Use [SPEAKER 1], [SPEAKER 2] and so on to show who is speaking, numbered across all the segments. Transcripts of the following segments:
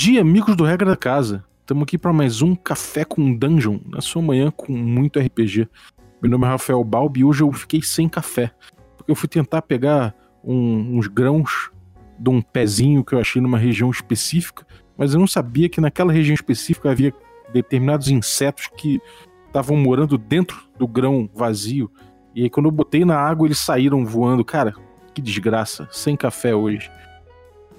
[SPEAKER 1] dia, amigos do Regra da Casa. Estamos aqui para mais um Café com Dungeon, na sua manhã com muito RPG. Meu nome é Rafael Balbi e hoje eu fiquei sem café, porque eu fui tentar pegar um, uns grãos de um pezinho que eu achei numa região específica, mas eu não sabia que naquela região específica havia determinados insetos que estavam morando dentro do grão vazio. E aí quando eu botei na água eles saíram voando. Cara, que desgraça, sem café hoje.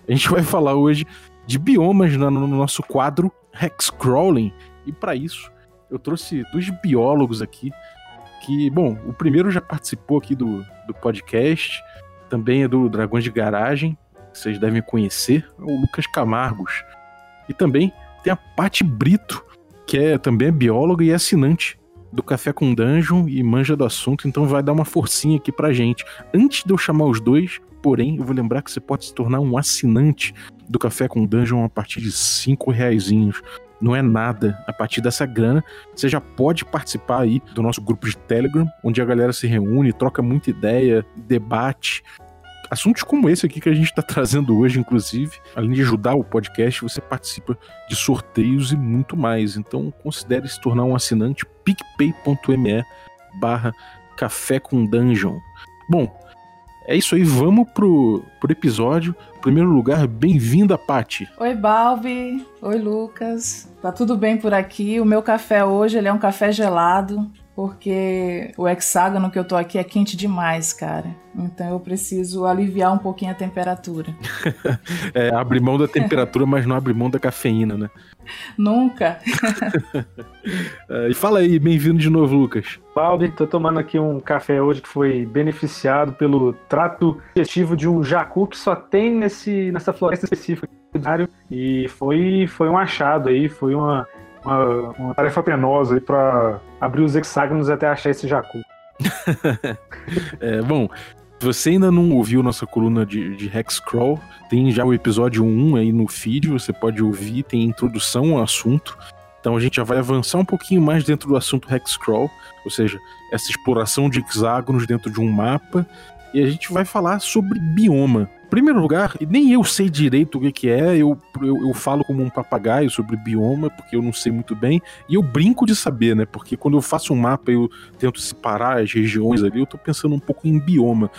[SPEAKER 1] A gente vai falar hoje de biomas no nosso quadro Hexcrawling. E para isso, eu trouxe dois biólogos aqui. Que, bom, o primeiro já participou aqui do, do podcast, também é do Dragões de Garagem, vocês devem conhecer, é o Lucas Camargos. E também tem a Pati Brito, que é também é bióloga e assinante do Café com Dungeon e manja do assunto, então vai dar uma forcinha aqui pra gente. Antes de eu chamar os dois, porém, eu vou lembrar que você pode se tornar um assinante do Café com Dungeon a partir de cinco reaisinhos. Não é nada. A partir dessa grana, você já pode participar aí do nosso grupo de Telegram, onde a galera se reúne, troca muita ideia, debate, assuntos como esse aqui que a gente está trazendo hoje, inclusive, além de ajudar o podcast, você participa de sorteios e muito mais. Então considere se tornar um assinante picpay.me barra café com dungeon. Bom, é isso aí, vamos pro, pro episódio. Em primeiro lugar, bem-vinda, Pati.
[SPEAKER 2] Oi, Balbi. Oi, Lucas. Tá tudo bem por aqui? O meu café hoje ele é um café gelado porque o hexágono que eu tô aqui é quente demais, cara. Então eu preciso aliviar um pouquinho a temperatura.
[SPEAKER 1] é, abre mão da temperatura, mas não abre mão da cafeína, né?
[SPEAKER 2] Nunca.
[SPEAKER 1] é, e fala aí, bem-vindo de novo, Lucas.
[SPEAKER 3] Baldi, tô tomando aqui um café hoje que foi beneficiado pelo trato digestivo de um jacu que só tem nesse, nessa floresta específica. E foi, foi um achado aí, foi uma uma, uma tarefa penosa aí pra abrir os hexágonos até achar esse jacu.
[SPEAKER 1] é, bom, se você ainda não ouviu nossa coluna de, de Hexcrawl, tem já o episódio 1 aí no feed, você pode ouvir, tem introdução ao assunto. Então a gente já vai avançar um pouquinho mais dentro do assunto Hexcrawl, ou seja, essa exploração de hexágonos dentro de um mapa, e a gente vai falar sobre bioma primeiro lugar, nem eu sei direito o que, que é, eu, eu, eu, falo como um papagaio sobre bioma, porque eu não sei muito bem, e eu brinco de saber, né? Porque quando eu faço um mapa eu tento separar as regiões ali, eu tô pensando um pouco em bioma.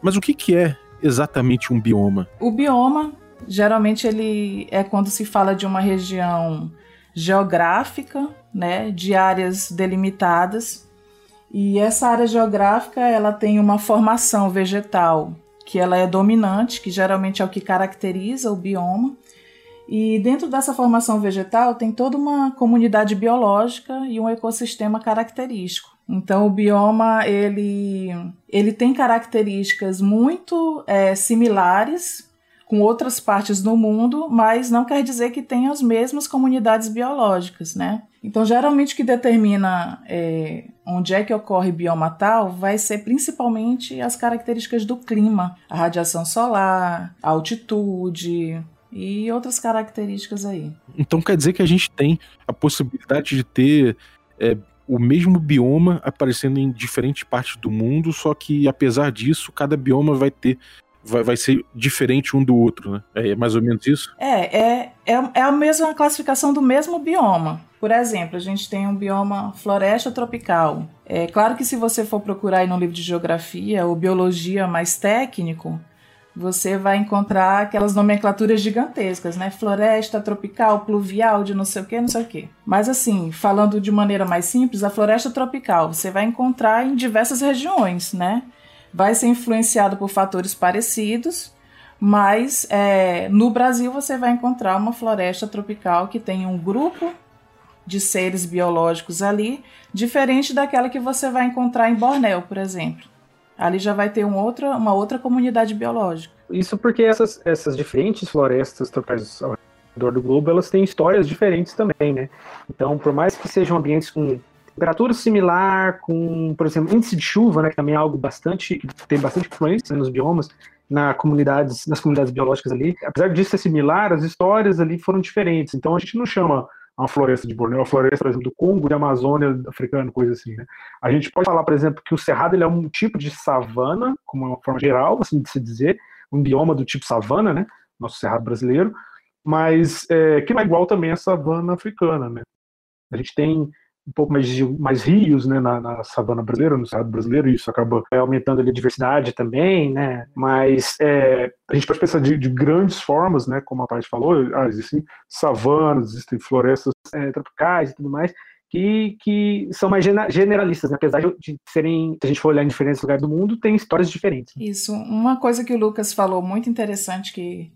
[SPEAKER 1] Mas o que, que é exatamente um bioma?
[SPEAKER 2] O bioma, geralmente, ele é quando se fala de uma região geográfica, né? De áreas delimitadas. E essa área geográfica, ela tem uma formação vegetal que ela é dominante, que geralmente é o que caracteriza o bioma. E dentro dessa formação vegetal tem toda uma comunidade biológica e um ecossistema característico. Então o bioma ele, ele tem características muito é, similares com outras partes do mundo, mas não quer dizer que tenha as mesmas comunidades biológicas, né? Então, geralmente, o que determina é, onde é que ocorre bioma tal vai ser principalmente as características do clima, a radiação solar, a altitude e outras características aí.
[SPEAKER 1] Então, quer dizer que a gente tem a possibilidade de ter é, o mesmo bioma aparecendo em diferentes partes do mundo, só que, apesar disso, cada bioma vai ter vai, vai ser diferente um do outro, né? É mais ou menos isso?
[SPEAKER 2] É, é, é, é a mesma classificação do mesmo bioma. Por exemplo, a gente tem um bioma floresta tropical. É claro que se você for procurar aí no livro de geografia ou biologia mais técnico, você vai encontrar aquelas nomenclaturas gigantescas, né? Floresta tropical, pluvial, de não sei o que, não sei o que. Mas assim, falando de maneira mais simples, a floresta tropical você vai encontrar em diversas regiões, né? Vai ser influenciado por fatores parecidos, mas é, no Brasil você vai encontrar uma floresta tropical que tem um grupo de seres biológicos ali, diferente daquela que você vai encontrar em Bornéu, por exemplo. Ali já vai ter um outra, uma outra comunidade biológica.
[SPEAKER 3] Isso porque essas, essas diferentes florestas tropicais ao redor do globo, elas têm histórias diferentes também, né? Então, por mais que sejam ambientes com temperatura similar, com, por exemplo, índice de chuva, né, que também é algo bastante, tem bastante influência nos biomas, na comunidades, nas comunidades biológicas ali. Apesar disso ser similar, as histórias ali foram diferentes. Então a gente não chama uma floresta de Borneo, uma floresta, por exemplo, do Congo, de Amazônia africano, coisa assim, né? A gente pode falar, por exemplo, que o cerrado ele é um tipo de savana, como uma forma geral, assim de se dizer, um bioma do tipo savana, né? Nosso cerrado brasileiro. mas é, que não é igual também a savana africana, né? A gente tem um pouco mais, mais rios né, na, na, savana brasileira, no estado brasileiro, e isso acaba é, aumentando ali, a diversidade também, né? Mas é, a gente pode pensar de, de, grandes formas, né? Como a parte falou, ah, existem savanas, existem florestas é, tropicais e tudo mais, que, que são mais generalistas, né? apesar de serem, se a gente for olhar em diferentes lugares do mundo, tem histórias diferentes.
[SPEAKER 2] Isso. Uma coisa que o Lucas falou muito interessante que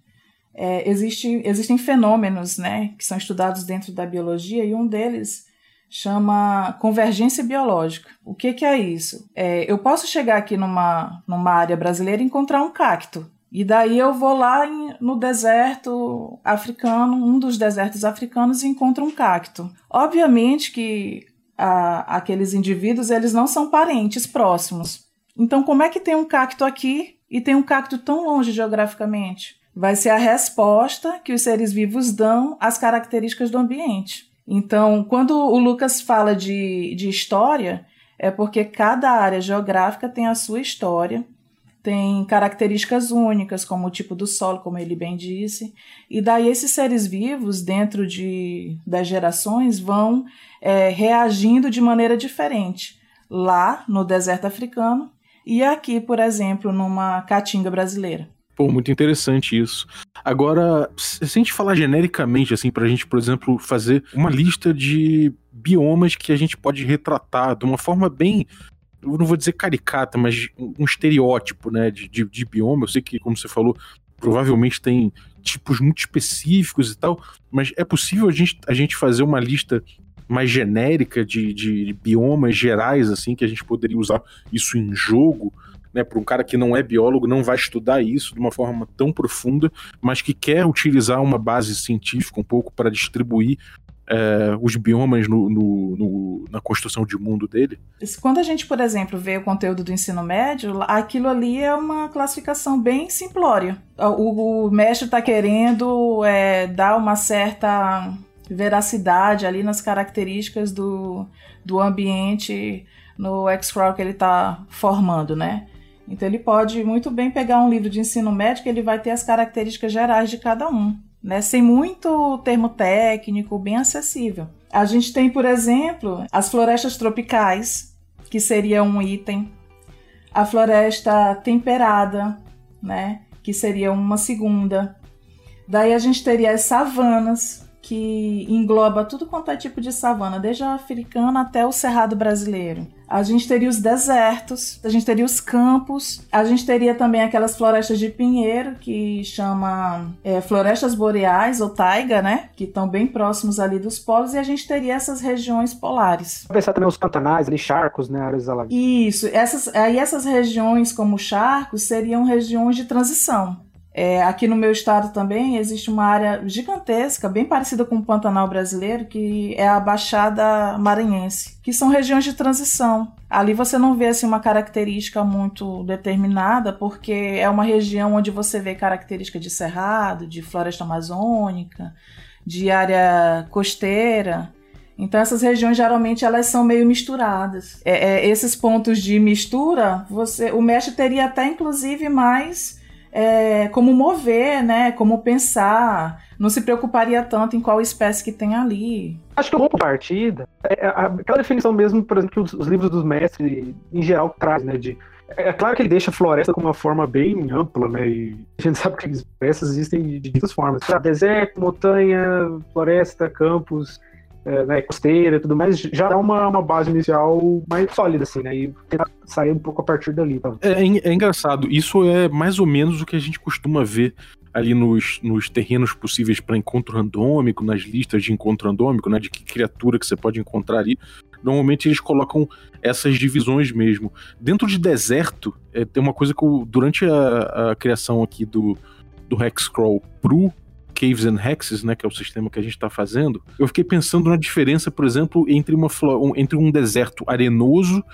[SPEAKER 2] é, existe, existem fenômenos, né, que são estudados dentro da biologia e um deles chama convergência biológica. O que, que é isso? É, eu posso chegar aqui numa, numa área brasileira e encontrar um cacto. E daí eu vou lá em, no deserto africano, um dos desertos africanos, e encontro um cacto. Obviamente que a, aqueles indivíduos eles não são parentes próximos. Então, como é que tem um cacto aqui e tem um cacto tão longe geograficamente? Vai ser a resposta que os seres vivos dão às características do ambiente. Então, quando o Lucas fala de, de história, é porque cada área geográfica tem a sua história tem características únicas, como o tipo do solo, como ele bem disse, e daí esses seres vivos, dentro de, das gerações, vão é, reagindo de maneira diferente, lá no deserto africano e aqui, por exemplo, numa caatinga brasileira.
[SPEAKER 1] Pô, muito interessante isso. Agora, se a gente falar genericamente, assim, para a gente, por exemplo, fazer uma lista de biomas que a gente pode retratar de uma forma bem eu não vou dizer caricata, mas um estereótipo, né, de, de, de bioma. Eu sei que, como você falou, provavelmente tem tipos muito específicos e tal, mas é possível a gente, a gente fazer uma lista mais genérica de, de biomas gerais, assim, que a gente poderia usar isso em jogo, né, para um cara que não é biólogo, não vai estudar isso de uma forma tão profunda, mas que quer utilizar uma base científica um pouco para distribuir é, os biomas no, no, no, na construção de mundo dele?
[SPEAKER 2] Quando a gente, por exemplo, vê o conteúdo do ensino médio, aquilo ali é uma classificação bem simplória. O, o mestre está querendo é, dar uma certa veracidade ali nas características do, do ambiente no X-Crawl que ele está formando, né? Então ele pode muito bem pegar um livro de ensino médio que ele vai ter as características gerais de cada um né? Sem muito termo técnico, bem acessível. A gente tem, por exemplo, as florestas tropicais, que seria um item, a floresta temperada, né? Que seria uma segunda. Daí a gente teria as savanas, que engloba tudo quanto é tipo de savana, desde a africana até o cerrado brasileiro. A gente teria os desertos, a gente teria os campos, a gente teria também aquelas florestas de pinheiro que chama é, florestas boreais ou taiga, né? Que estão bem próximos ali dos polos, e a gente teria essas regiões polares.
[SPEAKER 3] Pensar também os pantanais, ali, charcos, né? Áreas
[SPEAKER 2] Isso, essas, aí essas regiões como charcos seriam regiões de transição. É, aqui no meu estado também existe uma área gigantesca, bem parecida com o Pantanal brasileiro, que é a Baixada Maranhense, que são regiões de transição. Ali você não vê assim, uma característica muito determinada, porque é uma região onde você vê característica de cerrado, de floresta amazônica, de área costeira. Então essas regiões geralmente elas são meio misturadas. É, é, esses pontos de mistura, você, o mestre teria até inclusive mais é, como mover, né? Como pensar. Não se preocuparia tanto em qual espécie que tem ali.
[SPEAKER 3] Acho que o ponto partida é aquela definição mesmo, por exemplo, que os, os livros dos mestres, em geral, trazem, né? De, é, é claro que ele deixa a floresta com uma forma bem ampla, né? E a gente sabe que as florestas existem de diversas formas. Deserto, montanha, floresta, campos, é, né, costeira e tudo mais, já dá uma, uma base inicial mais sólida, assim, né? E tentar sair um pouco a partir dali. Tá?
[SPEAKER 1] É, é, engraçado, isso é mais ou menos o que a gente costuma ver ali nos, nos terrenos possíveis para encontro randômico, nas listas de encontro randômico, né? De que criatura que você pode encontrar ali. Normalmente eles colocam essas divisões mesmo. Dentro de deserto, é, tem uma coisa que eu, durante a, a criação aqui do, do Hexcrawl pro Caves and Hexes, né, que é o sistema que a gente está fazendo, eu fiquei pensando na diferença, por exemplo, entre, uma, um, entre um deserto arenoso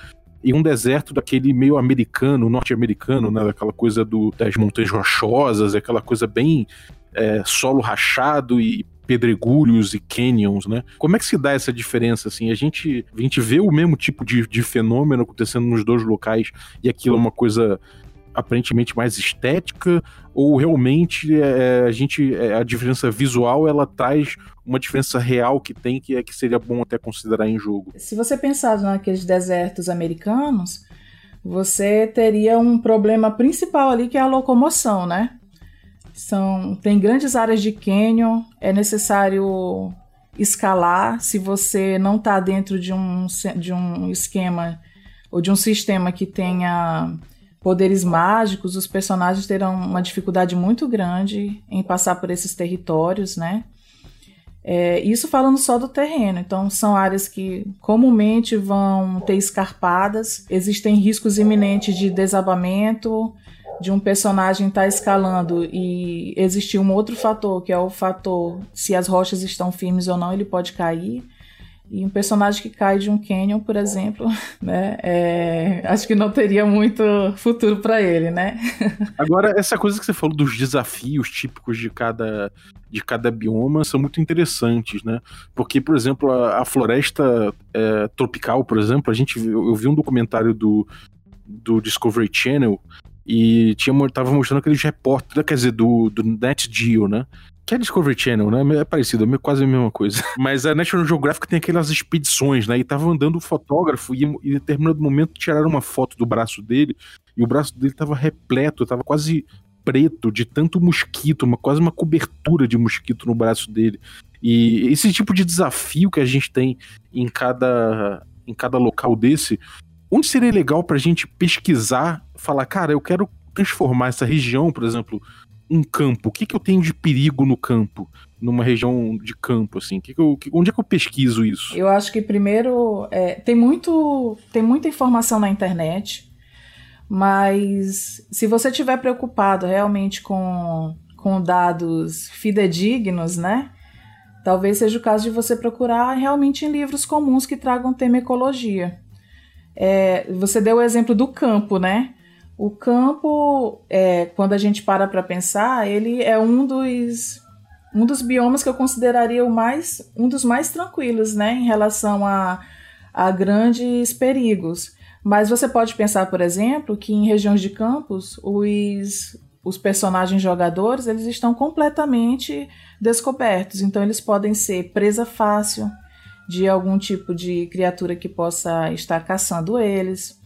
[SPEAKER 1] e um deserto daquele meio americano, norte-americano, né, daquela coisa do, das montanhas rochosas, aquela coisa bem é, solo rachado e pedregulhos e canyons, né? Como é que se dá essa diferença, assim? A gente, a gente vê o mesmo tipo de, de fenômeno acontecendo nos dois locais e aquilo é uma coisa aparentemente mais estética ou realmente é, a gente é, a diferença visual ela traz uma diferença real que tem que é que seria bom até considerar em jogo.
[SPEAKER 2] Se você pensar naqueles desertos americanos, você teria um problema principal ali que é a locomoção, né? São tem grandes áreas de canyon, é necessário escalar se você não está dentro de um, de um esquema ou de um sistema que tenha poderes mágicos, os personagens terão uma dificuldade muito grande em passar por esses territórios, né? É, isso falando só do terreno. Então, são áreas que comumente vão ter escarpadas, existem riscos iminentes de desabamento, de um personagem estar tá escalando e existir um outro fator, que é o fator se as rochas estão firmes ou não, ele pode cair. E um personagem que cai de um canyon, por exemplo, né? É, acho que não teria muito futuro para ele, né?
[SPEAKER 1] Agora, essa coisa que você falou dos desafios típicos de cada, de cada bioma são muito interessantes, né? Porque, por exemplo, a, a floresta é, tropical, por exemplo, a gente eu vi um documentário do, do Discovery Channel e tinha, tava mostrando aqueles repórteres, quer dizer, do, do Net Geo, né? Que é Discovery Channel, né? É parecido, é quase a mesma coisa. Mas a National Geographic tem aquelas expedições, né? E tava andando o fotógrafo e, em determinado momento tiraram uma foto do braço dele e o braço dele tava repleto, tava quase preto de tanto mosquito, uma, quase uma cobertura de mosquito no braço dele. E esse tipo de desafio que a gente tem em cada, em cada local desse, onde seria legal pra gente pesquisar, falar, cara, eu quero transformar essa região, por exemplo, um campo? O que, que eu tenho de perigo no campo? Numa região de campo, assim? Que que eu, que, onde é que eu pesquiso isso?
[SPEAKER 2] Eu acho que primeiro é, tem, muito, tem muita informação na internet, mas se você estiver preocupado realmente com, com dados fidedignos, né? Talvez seja o caso de você procurar realmente em livros comuns que tragam tema ecologia. É, você deu o exemplo do campo, né? O campo, é, quando a gente para para pensar, ele é um dos, um dos biomas que eu consideraria o mais, um dos mais tranquilos, né, em relação a, a grandes perigos. Mas você pode pensar, por exemplo, que em regiões de campos, os, os personagens jogadores eles estão completamente descobertos. Então, eles podem ser presa fácil de algum tipo de criatura que possa estar caçando eles.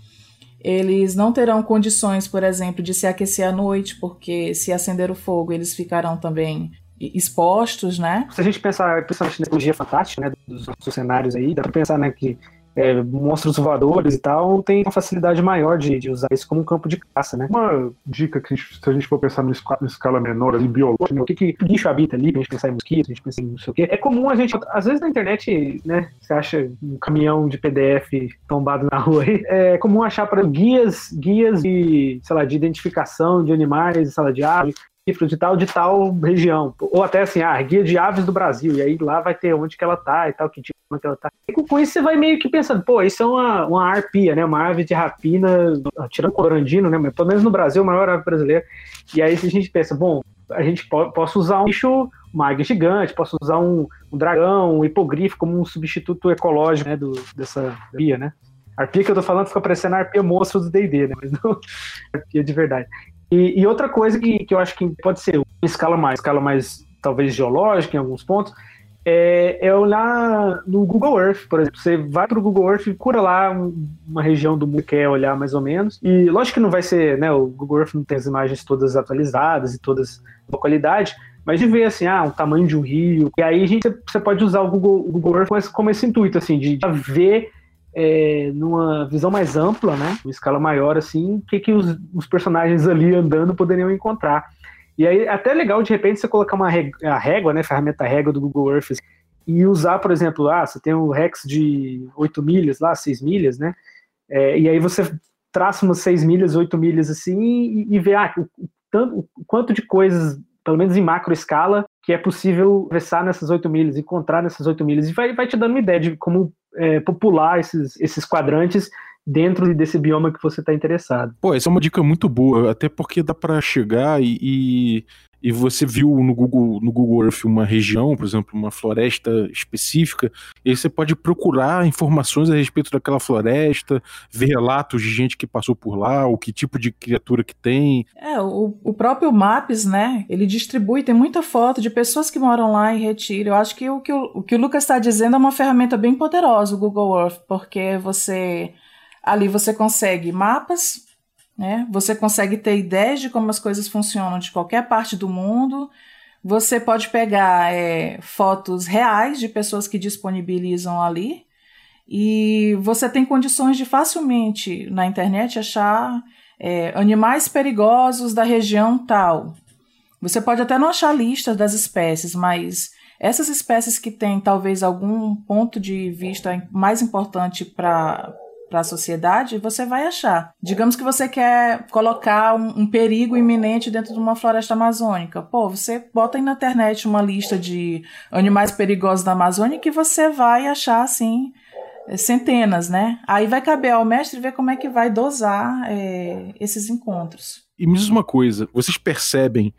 [SPEAKER 2] Eles não terão condições, por exemplo, de se aquecer à noite, porque se acender o fogo, eles ficarão também expostos, né?
[SPEAKER 3] Se a gente pensar, principalmente na tecnologia fantástica, né, dos nossos cenários aí, dá para pensar, né, que é, monstros voadores e tal, tem uma facilidade maior de, de, usar isso como um campo de caça, né?
[SPEAKER 4] Uma dica que se a gente for pensar em escala menor, ali, biológica, né?
[SPEAKER 3] o que, que bicho habita ali, a gente pensar em mosquitos, a gente pensa em não sei o quê. É comum a gente, às vezes na internet, né, você acha um caminhão de PDF tombado na rua aí, é comum achar para guias, guias de, sei lá, de identificação de animais, sei lá, de aves, de tal, de tal região. Ou até assim, ah, guia de aves do Brasil, e aí lá vai ter onde que ela tá e tal, que tipo que ela tá. E com isso você vai meio que pensando, pô, isso é uma, uma arpia, né? Uma ave de rapina, tirando corandino, né? Mas pelo menos no Brasil, a maior ave brasileira. E aí a gente pensa, bom, a gente pode, posso usar um bicho, uma águia gigante, posso usar um, um dragão, um hipogrifo como um substituto ecológico né, do, dessa arpia, né? Arpia que eu tô falando fica parecendo a arpia monstro do D&D, né? Mas não arpia de verdade. E, e, outra coisa que, que eu acho que pode ser uma escala mais, escala mais talvez geológica em alguns pontos, é, é olhar no Google Earth, por exemplo. Você vai para o Google Earth e cura lá uma região do mundo que quer olhar mais ou menos. E lógico que não vai ser, né? O Google Earth não tem as imagens todas atualizadas e todas com qualidade, mas de ver assim, ah, o tamanho de um rio. E aí a gente, você pode usar o Google, o Google Earth como esse, intuito, assim, de ver é, numa visão mais ampla, né, uma escala maior, assim, o que, que os, os, personagens ali andando poderiam encontrar. E aí, até legal, de repente, você colocar uma régua, a régua, né, ferramenta régua do Google Earth, assim, e usar, por exemplo, ah, você tem um Rex de 8 milhas lá, 6 milhas, né, é, e aí você traça umas 6 milhas, 8 milhas, assim, e, e vê, ah, o, o, o quanto de coisas, pelo menos em macro escala, que é possível versar nessas 8 milhas, encontrar nessas 8 milhas, e vai, vai te dando uma ideia de como é, popular esses, esses quadrantes dentro desse bioma que você está interessado.
[SPEAKER 1] Pô, essa é uma dica muito boa, até porque dá para chegar e, e, e você viu no Google, no Google Earth uma região, por exemplo, uma floresta específica, e aí você pode procurar informações a respeito daquela floresta, ver relatos de gente que passou por lá, o que tipo de criatura que tem.
[SPEAKER 2] É, o, o próprio Maps, né, ele distribui, tem muita foto de pessoas que moram lá em Retiro. Eu acho que o que o, o, que o Lucas está dizendo é uma ferramenta bem poderosa, o Google Earth, porque você ali você consegue mapas, né? Você consegue ter ideias de como as coisas funcionam de qualquer parte do mundo. Você pode pegar é, fotos reais de pessoas que disponibilizam ali. E você tem condições de facilmente na internet achar é, animais perigosos da região tal. Você pode até não achar listas das espécies, mas essas espécies que têm talvez algum ponto de vista mais importante para para a sociedade, você vai achar. Digamos que você quer colocar um, um, perigo iminente dentro de uma floresta amazônica. Pô, você bota aí na internet uma lista de animais perigosos da Amazônia que você vai achar assim centenas, né? Aí vai caber ao mestre ver como é que vai dosar é, esses encontros.
[SPEAKER 1] E me diz uma coisa, vocês percebem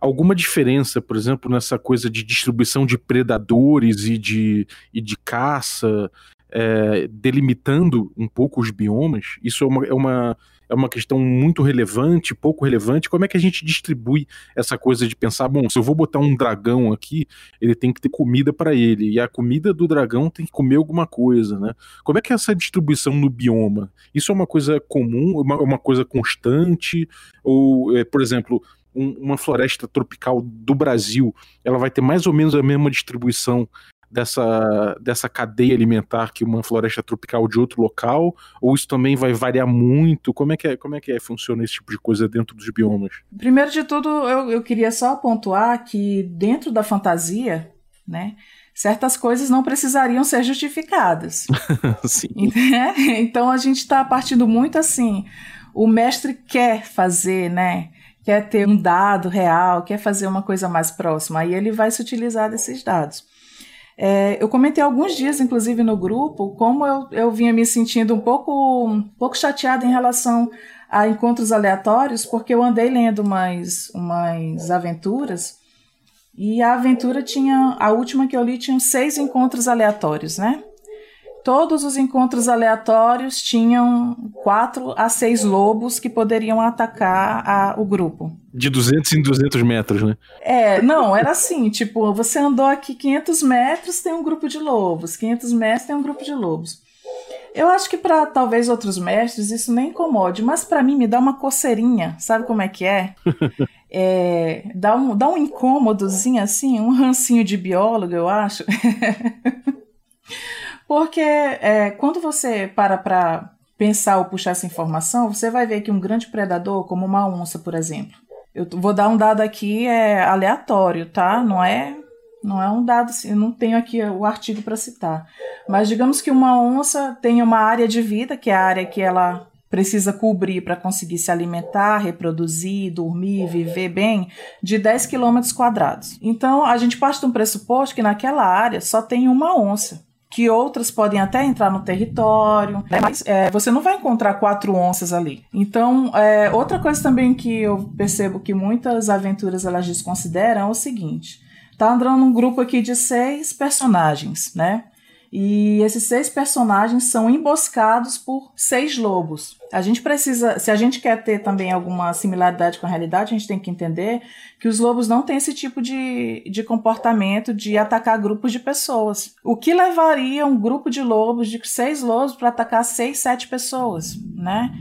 [SPEAKER 1] alguma diferença, por exemplo, nessa coisa de distribuição de predadores e de, e de caça? É, delimitando um pouco os biomas, isso é uma, é, uma, é uma questão muito relevante, pouco relevante. Como é que a gente distribui essa coisa de pensar, bom, se eu vou botar um dragão aqui, ele tem que ter comida para ele, e a comida do dragão tem que comer alguma coisa, né? Como é que é essa distribuição no bioma? Isso é uma coisa comum, uma, uma coisa constante? Ou, é, por exemplo, uma floresta tropical do Brasil, ela vai ter mais ou menos a mesma distribuição dessa, dessa cadeia alimentar que uma floresta tropical de outro local? Ou isso também vai variar muito? Como é que, é, como é, que é, funciona esse tipo de coisa dentro dos biomas?
[SPEAKER 2] Primeiro de tudo, eu, eu queria só pontuar que dentro da fantasia, né, certas coisas não precisariam ser justificadas.
[SPEAKER 1] Sim.
[SPEAKER 2] Então a gente está partindo muito assim. O mestre quer fazer, né? Quer ter um dado real, quer fazer uma coisa mais próxima. Aí ele vai se utilizar desses dados. É, eu comentei alguns dias, inclusive, no grupo, como eu, eu vinha me sentindo um pouco, um pouco chateada em relação a encontros aleatórios, porque eu andei lendo umas, umas aventuras e a aventura tinha, a última que eu li, tinha seis encontros aleatórios, né? Todos os encontros aleatórios tinham quatro a seis lobos que poderiam atacar a, o grupo.
[SPEAKER 1] De 200 em 200 metros, né?
[SPEAKER 2] É, não, era assim, tipo, você andou aqui 500 metros, tem um grupo de lobos, 500 metros tem um grupo de lobos. Eu acho que para talvez outros mestres isso nem incomode, mas para mim me dá uma coceirinha, sabe como é que é? é dá, um, dá um incômodozinho assim, um rancinho de biólogo, eu acho. Porque é, quando você para para pensar ou puxar essa informação, você vai ver que um grande predador, como uma onça, por exemplo. Eu vou dar um dado aqui é aleatório, tá? Não é não é um dado, eu não tenho aqui o artigo para citar. Mas digamos que uma onça tem uma área de vida, que é a área que ela precisa cobrir para conseguir se alimentar, reproduzir, dormir, viver bem, de 10 quilômetros quadrados. Então, a gente parte de um pressuposto que naquela área só tem uma onça que outras podem até entrar no território, né? mas é, você não vai encontrar quatro onças ali. Então, é, outra coisa também que eu percebo que muitas aventuras elas desconsideram é o seguinte: tá andando um grupo aqui de seis personagens, né? E esses seis personagens são emboscados por seis lobos. A gente precisa, se a gente quer ter também alguma similaridade com a realidade, a gente tem que entender que os lobos não têm esse tipo de, de comportamento de atacar grupos de pessoas. O que levaria um grupo de lobos, de seis lobos, para atacar seis, sete pessoas, né?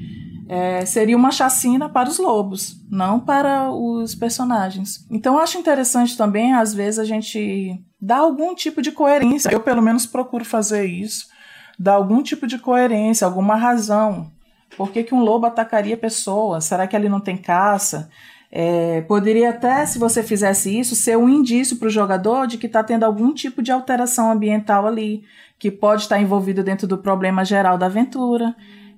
[SPEAKER 2] É, seria uma chacina para os lobos, não para os personagens. Então, acho interessante também, às vezes, a gente dar algum tipo de coerência. Eu, pelo menos, procuro fazer isso. Dar algum tipo de coerência, alguma razão. Por que, que um lobo atacaria pessoas? Será que ele não tem caça? É, poderia até, se você fizesse isso, ser um indício para o jogador de que está tendo algum tipo de alteração ambiental ali, que pode estar envolvido dentro do problema geral da aventura,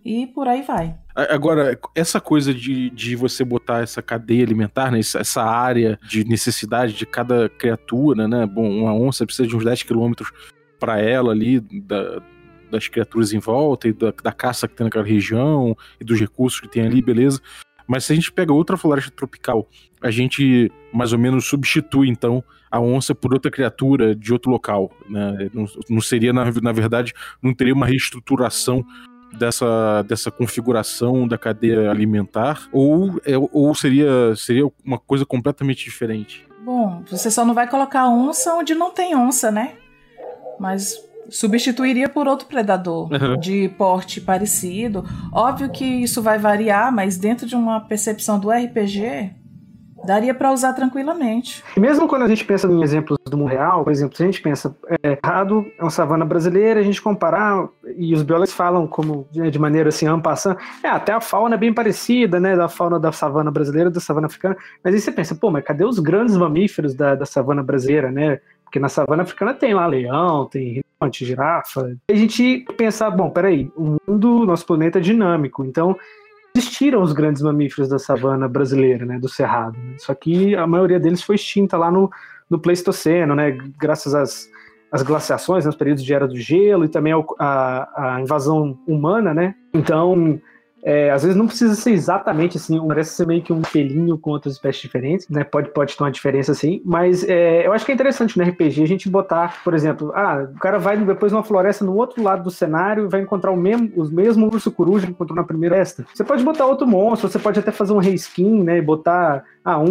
[SPEAKER 2] e por aí vai.
[SPEAKER 1] Agora, essa coisa de, de você botar essa cadeia alimentar, né, essa área de necessidade de cada criatura, né? Bom, uma onça precisa de uns 10 quilômetros para ela ali, da, das criaturas em volta e da, da caça que tem naquela região e dos recursos que tem ali, beleza. Mas se a gente pega outra floresta tropical, a gente mais ou menos substitui então a onça por outra criatura de outro local, né? Não, não seria na, na verdade, não teria uma reestruturação dessa, dessa configuração da cadeia alimentar ou, é, ou seria, seria uma coisa completamente diferente?
[SPEAKER 2] Bom, você só não vai colocar onça onde não tem onça, né? Mas substituiria por outro predador uhum. de porte parecido. Óbvio que isso vai variar, mas dentro de uma percepção do RPG, daria para usar tranquilamente.
[SPEAKER 3] E mesmo quando a gente pensa em exemplos do mundo real, por exemplo, se a gente pensa, é, errado é uma savana brasileira, a gente comparar, e os biólogos falam como né, de maneira assim, ampassando, é, até a fauna é bem parecida, né, da fauna da savana brasileira, da savana africana, mas aí você pensa, pô, mas cadê os grandes mamíferos da, da savana brasileira, né? Porque na savana africana tem lá leão, tem rinoceronte, girafa. A gente pensa, bom, peraí, o mundo, nosso planeta é dinâmico, então existiram os grandes mamíferos da savana brasileira, né, do cerrado. Né? Só que a maioria deles foi extinta lá no, no Pleistoceno, né, graças às, às glaciações, nos períodos de era do gelo e também a, a, a invasão humana, né. Então é, às vezes não precisa ser exatamente assim, parece ser meio que um pelinho com outras espécies diferentes, né? Pode, pode ter uma diferença assim, mas é, eu acho que é interessante no RPG a gente botar, por exemplo, ah, o cara vai depois numa floresta no outro lado do cenário e vai encontrar o mesmo, os mesmos urso coruja que encontrou na primeira floresta. Você pode botar outro monstro, você pode até fazer um reskin, né? E botar, ah, um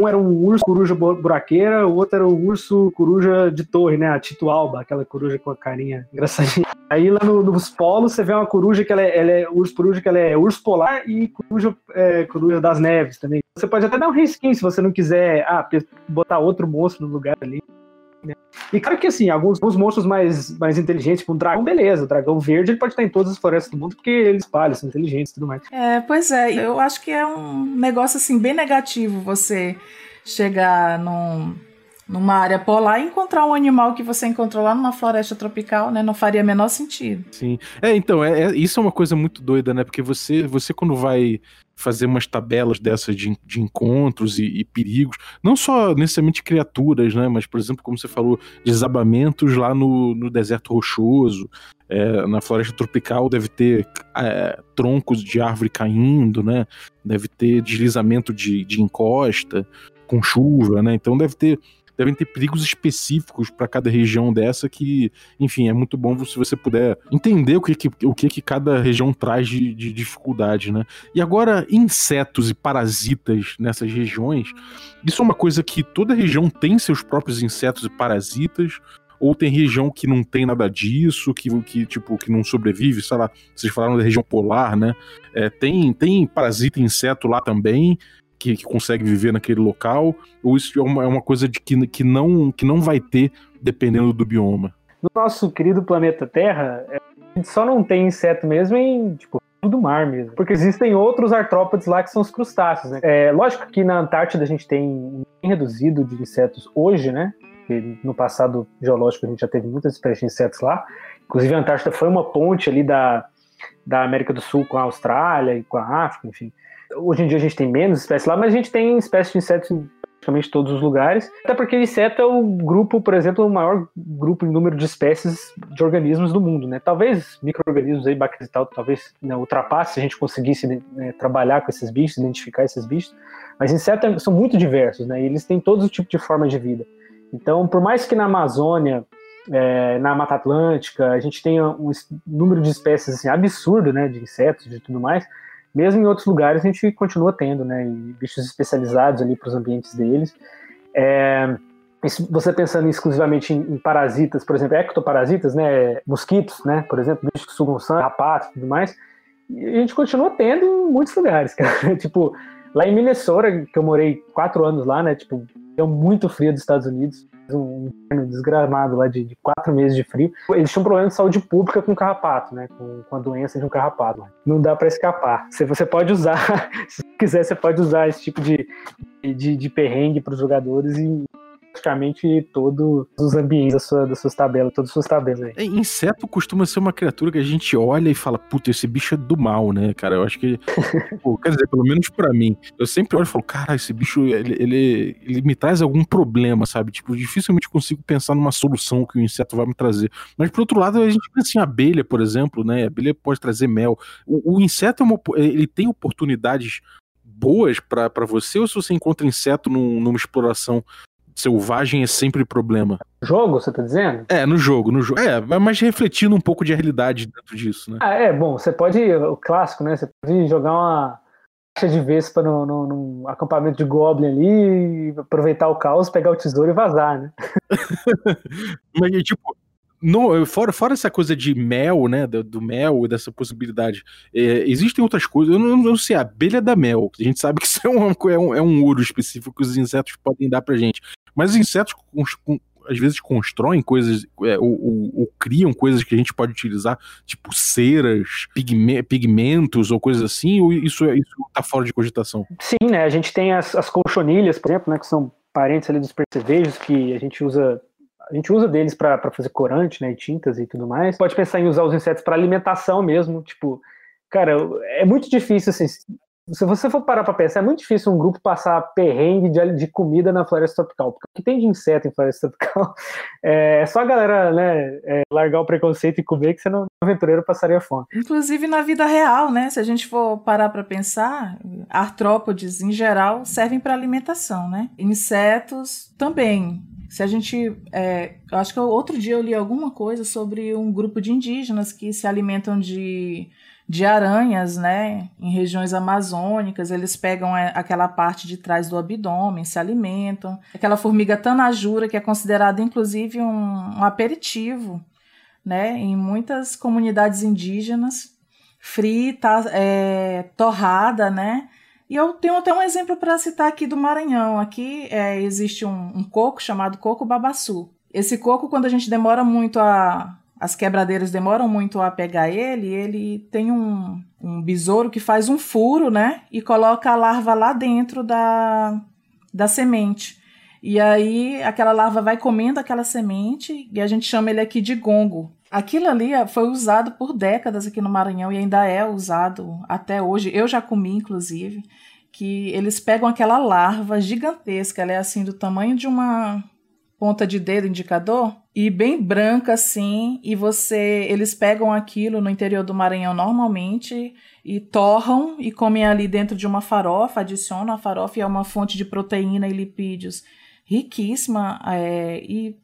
[SPEAKER 3] um era um urso coruja buraqueira, o outro era o urso coruja de torre, né? A Tito Alba, aquela coruja com a carinha engraçadinha. Aí lá no, nos polos você vê uma coruja que ela é, ela é urso coruja que ela é urso polar e coruja, é, coruja das neves também. Você pode até dar um risquinho se você não quiser ah, botar outro monstro no lugar ali. Né? E claro que assim, alguns, alguns monstros mais, mais inteligentes, tipo um dragão, beleza. O dragão verde ele pode estar em todas as florestas do mundo porque eles espalham, são inteligentes e tudo mais.
[SPEAKER 2] É, pois é, eu acho que é um negócio assim bem negativo você chegar num, numa área polar encontrar um animal que você encontrou lá numa floresta tropical, né? Não faria menor sentido.
[SPEAKER 1] Sim. É, então, é, é, isso é uma coisa muito doida, né? Porque você, você quando vai fazer umas tabelas dessas de, de encontros e, e, perigos, não só necessariamente criaturas, né, mas, por exemplo, como você falou, desabamentos lá no, no deserto rochoso, é, na floresta tropical deve ter é, troncos de árvore caindo, né, deve ter deslizamento de, de encosta com chuva, né, então deve ter devem ter perigos específicos para cada região dessa que, enfim, é muito bom se você puder entender o que, que, o que, que cada região traz de, de dificuldade, né? E agora, insetos e parasitas nessas regiões, isso é uma coisa que toda região tem seus próprios insetos e parasitas, ou tem região que não tem nada disso, que, que tipo, que não sobrevive, sei lá, vocês falaram da região polar, né? É, tem, tem parasita e inseto lá também, que, que consegue viver naquele local, ou isso é uma, é uma coisa de que, que, não, que não vai ter dependendo do bioma?
[SPEAKER 3] No nosso querido planeta Terra, é, a gente só não tem inseto mesmo em, tipo, do mar mesmo. Porque existem outros artrópodes lá que são os crustáceos, né? É, lógico que na Antártida a gente tem um reduzido de insetos hoje, né? Porque no passado geológico a gente já teve muitas espécies de insetos lá. Inclusive a Antártida foi uma ponte ali da, da América do Sul com a Austrália e com a África, enfim. Hoje em dia a gente tem menos espécies lá, mas a gente tem espécies de insetos em praticamente todos os lugares. Até porque inseto é o grupo, por exemplo, o maior grupo em número de espécies de organismos do mundo, né? Talvez micro-organismos aí, bactérias e tal, talvez né, ultrapasse se a gente conseguisse né, trabalhar com esses bichos, identificar esses bichos. Mas insetos são muito diversos, né? E eles têm todo tipo de forma de vida. Então, por mais que na Amazônia é, na Mata Atlântica, a gente tenha um número de espécies assim, absurdo, né, de insetos e tudo mais, mesmo em outros lugares a gente continua tendo, né? bichos especializados ali para os ambientes deles. É, você pensando exclusivamente em, em, parasitas, por exemplo, ectoparasitas, né? Mosquitos, né? Por exemplo, bichos que sugam sangue, rapatos e tudo mais. E a gente continua tendo em muitos lugares, cara. tipo, lá em Minnesota, que eu morei quatro anos lá, né? Tipo, é muito frio dos Estados Unidos um inverno desgramado lá de, de, quatro meses de frio. Eles tinham um problema de saúde pública com carrapato, né? Com, com a doença de um carrapato. Não dá para escapar. Se você pode usar, se quiser, você pode usar esse tipo de, de, de perrengue para os jogadores e praticamente todos os ambientes das, sua, das suas tabelas, todas as suas tabelas aí.
[SPEAKER 1] É, inseto costuma ser uma criatura que a gente olha e fala, puta, esse bicho é do mal, né, cara? Eu acho que. pô, quer dizer, pelo menos para mim. Eu sempre olho e falo, cara, esse bicho, ele, ele, ele, me traz algum problema, sabe? Tipo, dificilmente consigo pensar numa solução que o inseto vai me trazer. Mas, por outro lado, a gente pensa em abelha, por exemplo, né? A abelha pode trazer mel. O, o inseto é uma, ele tem oportunidades boas para você ou se você encontra inseto num, numa exploração selvagem é sempre problema?
[SPEAKER 3] Jogo, você tá dizendo?
[SPEAKER 1] É, no jogo, no jogo. É, mas refletindo um pouco de realidade dentro disso, né?
[SPEAKER 3] Ah, é, bom, você pode, o clássico, né? Você pode jogar uma caixa de vespa no, no, num acampamento de Goblin ali, aproveitar o caos, pegar o tesouro e vazar, né?
[SPEAKER 1] mas, tipo, no, fora, fora essa coisa de mel, né? Do, do mel, dessa possibilidade, é, existem outras coisas. Eu não, não, sei, a abelha da mel. A gente sabe que isso é um, é um, é um ouro específico que os insetos podem dar pra gente. Mas os insetos com, às vezes constroem coisas é, ou, ou, ou, criam coisas que a gente pode utilizar, tipo ceras, pigme, pigmentos ou coisas assim, ou isso, é, isso tá fora de cogitação?
[SPEAKER 3] Sim, né? A gente tem as, as colchonilhas, por exemplo, né? Que são parentes ali dos percevejos que a gente usa a gente usa deles para fazer corante, né, e tintas e tudo mais. Pode pensar em usar os insetos para alimentação mesmo, tipo, cara, é muito difícil assim, se você for parar para pensar, é muito difícil um grupo passar perrengue de, de, comida na floresta tropical, porque o que tem de inseto em floresta tropical é, é só a galera né, é, largar o preconceito e comer que você não aventureiro passaria fome.
[SPEAKER 2] Inclusive na vida real, né? Se a gente for parar para pensar, artrópodes em geral servem para alimentação, né? Insetos também. Se a gente. É, acho que outro dia eu li alguma coisa sobre um grupo de indígenas que se alimentam de, de aranhas, né? Em regiões amazônicas. Eles pegam é, aquela parte de trás do abdômen, se alimentam. Aquela formiga tanajura, que é considerada inclusive um, um aperitivo, né? Em muitas comunidades indígenas. Frita, é, torrada, né? E eu tenho até um exemplo para citar aqui do Maranhão. Aqui é, existe um, um, coco chamado coco babaçu. Esse coco, quando a gente demora muito a. As quebradeiras demoram muito a pegar ele, ele tem um, um besouro que faz um furo, né? E coloca a larva lá dentro da, da semente. E aí aquela larva vai comendo aquela semente e a gente chama ele aqui de gongo. Aquilo ali é, foi usado por décadas aqui no Maranhão e ainda é usado até hoje. Eu já comi, inclusive, que eles pegam aquela larva gigantesca, ela é assim do tamanho de uma ponta de dedo indicador e bem branca assim, e você, eles pegam aquilo no interior do Maranhão normalmente e torram e comem ali dentro de uma farofa, adicionam a farofa e é uma fonte de proteína e lipídios riquíssima é, e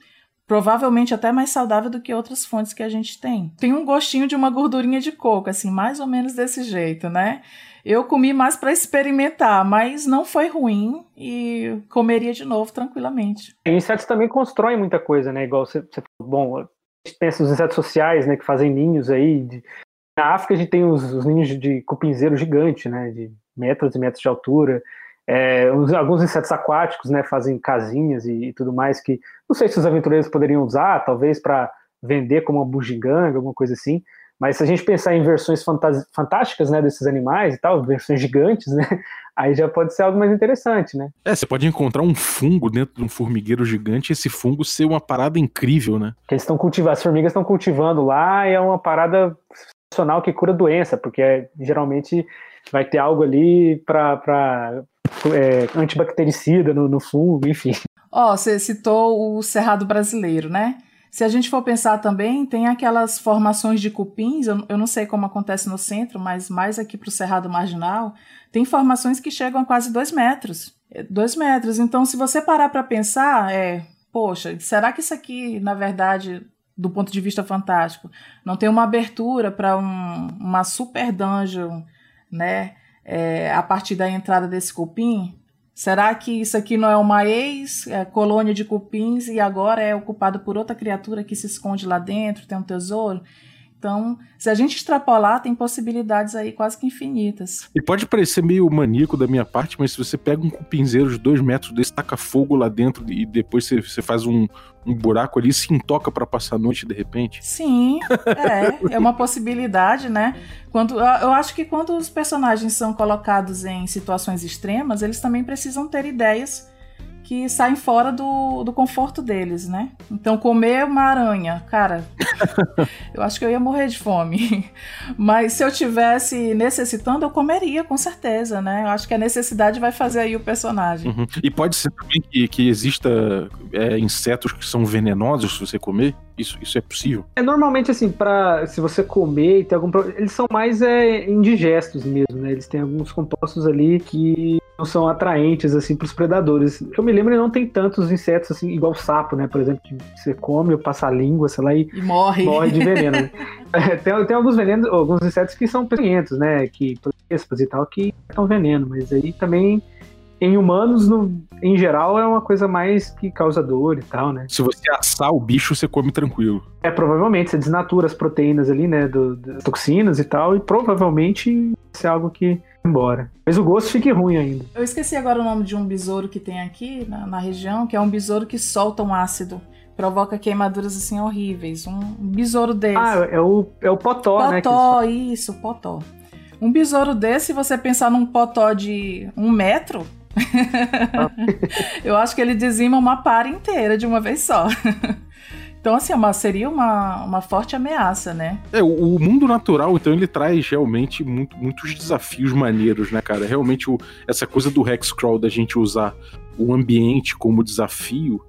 [SPEAKER 2] provavelmente até mais saudável do que outras fontes que a gente tem. Tem um gostinho de uma gordurinha de coco, assim, mais ou menos desse jeito, né? Eu comi mais para experimentar, mas não foi ruim e comeria de novo tranquilamente.
[SPEAKER 3] Insetos também constroem muita coisa, né? Igual você, você bom, a gente pensa nos insetos sociais, né, que fazem ninhos aí. De... Na África a gente tem os, os ninhos de cupinzeiro gigante, né, de metros e metros de altura. É, alguns insetos aquáticos, né, fazem casinhas e, e, tudo mais que não sei se os aventureiros poderiam usar, talvez para vender como uma bugiganga, alguma coisa assim. Mas se a gente pensar em versões fantásticas, né, desses animais e tal, versões gigantes, né, aí já pode ser algo mais interessante, né?
[SPEAKER 1] É, você pode encontrar um fungo dentro de um formigueiro gigante e esse fungo ser uma parada incrível, né?
[SPEAKER 3] Que eles estão cultivando, as formigas estão cultivando lá e é uma parada funcional que cura doença, porque é, geralmente vai ter algo ali para é, antibactericida no, no fungo, enfim.
[SPEAKER 2] Ó, oh, você citou o cerrado brasileiro, né? Se a gente for pensar também, tem aquelas formações de cupins, eu, eu não sei como acontece no centro, mas mais aqui para o Cerrado Marginal, tem formações que chegam a quase dois metros. É, dois metros. Então, se você parar para pensar, é, poxa, será que isso aqui, na verdade, do ponto de vista fantástico, não tem uma abertura para um, uma super dungeon, né? é, a partir da entrada desse cupim? Será que isso aqui não é uma ex-colônia é, de cupins e agora é ocupado por outra criatura que se esconde lá dentro, tem um tesouro? Então, se a gente extrapolar, tem possibilidades aí quase que infinitas.
[SPEAKER 1] E pode parecer meio maníaco da minha parte, mas se você pega um cupinzeiro de dois metros desse, taca fogo lá dentro e depois você, você faz um, um buraco ali e se intoca para passar a noite de repente.
[SPEAKER 2] Sim, é, é uma possibilidade, né? Quando, eu acho que quando os personagens são colocados em situações extremas, eles também precisam ter ideias que saem fora do, do conforto deles, né? Então, comer uma aranha, cara, eu acho que eu ia morrer de fome. Mas se eu tivesse necessitando, eu comeria, com certeza, né? Eu acho que a necessidade vai fazer aí o personagem.
[SPEAKER 1] Uhum. E pode ser também que, que exista é, insetos que são venenosos se você comer? Isso, isso é possível?
[SPEAKER 3] É normalmente assim, para se você comer e ter algum problema, eles são mais é, indigestos mesmo, né? Eles têm alguns compostos ali que não são atraentes assim para os predadores. Que eu me lembro, não tem tantos insetos assim, igual sapo, né? Por exemplo, que você come ou passa a língua, sei lá, e,
[SPEAKER 2] e morre.
[SPEAKER 3] morre de veneno. Né? tem, tem alguns venenos, alguns insetos que são pequenos, né? Que vespas e tal que são veneno, mas aí também em humanos, no, em geral, é uma coisa mais que causa dor e tal, né?
[SPEAKER 1] Se você assar o bicho, você come tranquilo.
[SPEAKER 3] É, provavelmente, você desnatura as proteínas ali, né, do, das toxinas e tal, e provavelmente isso é algo que embora. Mas o gosto fique ruim ainda.
[SPEAKER 2] Eu esqueci agora o nome de um besouro que tem aqui na, na região, que é um besouro que solta um ácido provoca queimaduras assim horríveis. Um besouro desse.
[SPEAKER 3] Ah, é o, é o potó,
[SPEAKER 2] potó
[SPEAKER 3] né?
[SPEAKER 2] Potó, isso, potó. Um besouro desse, se você pensar num potó de um metro, eu acho que ele dizima uma par inteira de uma vez só. Então, assim, é uma, seria uma, uma forte ameaça, né?
[SPEAKER 1] É, o, o, mundo natural, então, ele traz realmente muito, muitos desafios maneiros, né, cara? Realmente, o, essa coisa do Hexcrawl, da gente usar o ambiente como desafio,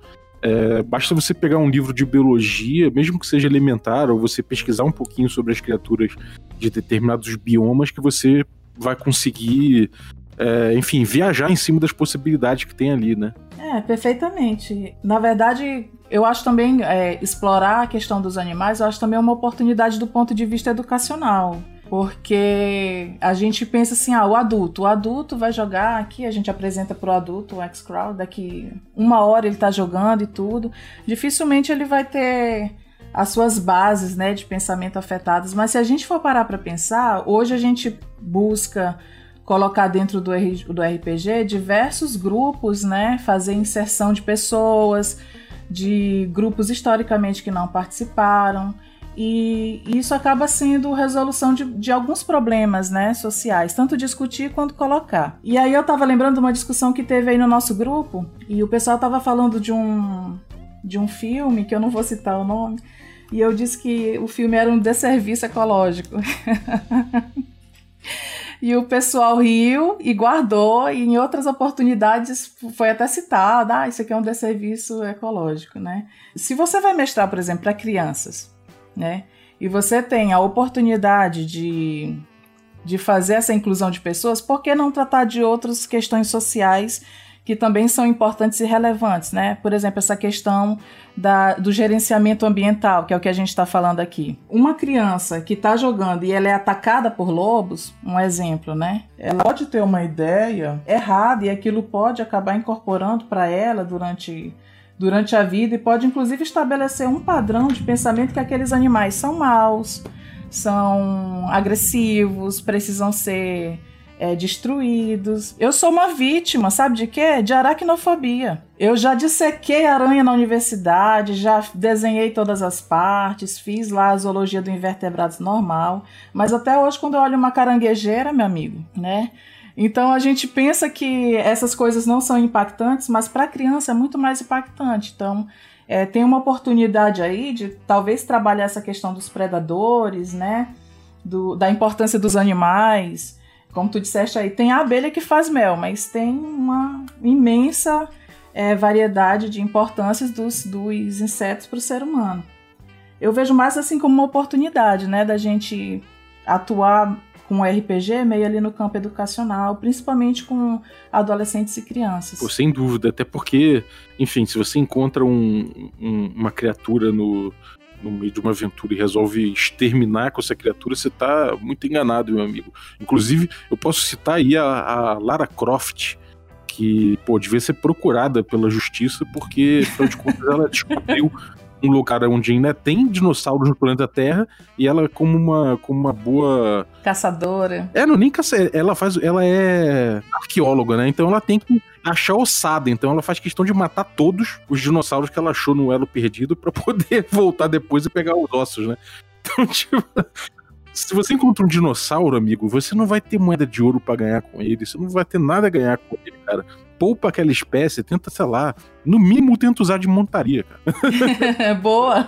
[SPEAKER 1] é, basta você pegar um livro de biologia, mesmo que seja elementar, ou você pesquisar um pouquinho sobre as criaturas de determinados biomas, que você vai conseguir é, enfim, viajar em cima das possibilidades que tem ali, né?
[SPEAKER 2] É, perfeitamente. Na verdade, eu acho também é, explorar a questão dos animais, eu acho também uma oportunidade do ponto de vista educacional. Porque a gente pensa assim, ah, o adulto, o adulto vai jogar aqui, a gente apresenta para o adulto o X-Crowd, daqui uma hora ele está jogando e tudo. Dificilmente ele vai ter as suas bases né, de pensamento afetadas, mas se a gente for parar para pensar, hoje a gente busca colocar dentro do, do RPG diversos grupos, né? Fazer inserção de pessoas, de grupos historicamente que não participaram. E isso acaba sendo resolução de, de, alguns problemas né, sociais, tanto discutir quanto colocar. E aí eu estava lembrando de uma discussão que teve aí no nosso grupo, e o pessoal estava falando de um, de um filme, que eu não vou citar o nome, e eu disse que o filme era um desserviço ecológico. E o pessoal riu e guardou, e em outras oportunidades foi até citado: ah, isso aqui é um desserviço ecológico, né? Se você vai mestrar, por exemplo, para crianças, né? E você tem a oportunidade de, de fazer essa inclusão de pessoas, por que não tratar de outras questões sociais que também são importantes e relevantes, né? Por exemplo, essa questão da, do gerenciamento ambiental, que é o que a gente está falando aqui. Uma criança que está jogando e ela é atacada por lobos, um exemplo, né? Ela pode ter uma ideia errada e aquilo pode acabar incorporando para ela durante durante a vida e pode inclusive estabelecer um padrão de pensamento que aqueles animais são maus, são agressivos, precisam ser é, destruídos. Eu sou uma vítima, sabe de quê? De aracnofobia. Eu já dissequei aranha na universidade, já desenhei todas as partes, fiz lá a zoologia do invertebrados normal, mas até hoje quando eu olho uma caranguejeira, meu amigo, né? Então a gente pensa que essas coisas não são impactantes, mas para a criança é muito mais impactante. Então é, tem uma oportunidade aí de talvez trabalhar essa questão dos predadores, né? Do, da importância dos animais como tu disseste aí, tem a abelha que faz mel, mas tem uma imensa é, variedade de importâncias dos, dos insetos para o ser humano. Eu vejo mais assim como uma oportunidade, né, da gente atuar com o RPG meio ali no campo educacional, principalmente com adolescentes e crianças.
[SPEAKER 1] Pô, sem dúvida, até porque, enfim, se você encontra um, um, uma criatura no, no meio de uma aventura e resolve exterminar com essa criatura, você tá muito enganado, meu amigo. Inclusive, eu posso citar aí a, a Lara Croft, que, pô, devia ser procurada pela justiça, porque, afinal de contas, ela descobriu um lugar onde ainda tem dinossauros no planeta Terra e ela como uma como uma boa
[SPEAKER 2] caçadora.
[SPEAKER 1] É, não nem caça, ela faz, ela é arqueóloga, né? Então ela tem que achar ossada, então ela faz questão de matar todos os dinossauros que ela achou no elo perdido para poder voltar depois e pegar os ossos, né? Então, tipo, se você encontra um dinossauro, amigo, você não vai ter moeda de ouro para ganhar com ele, você não vai ter nada a ganhar com ele, cara. Poupa aquela espécie, tenta, sei lá, no mínimo tenta usar de montaria, cara.
[SPEAKER 2] Boa.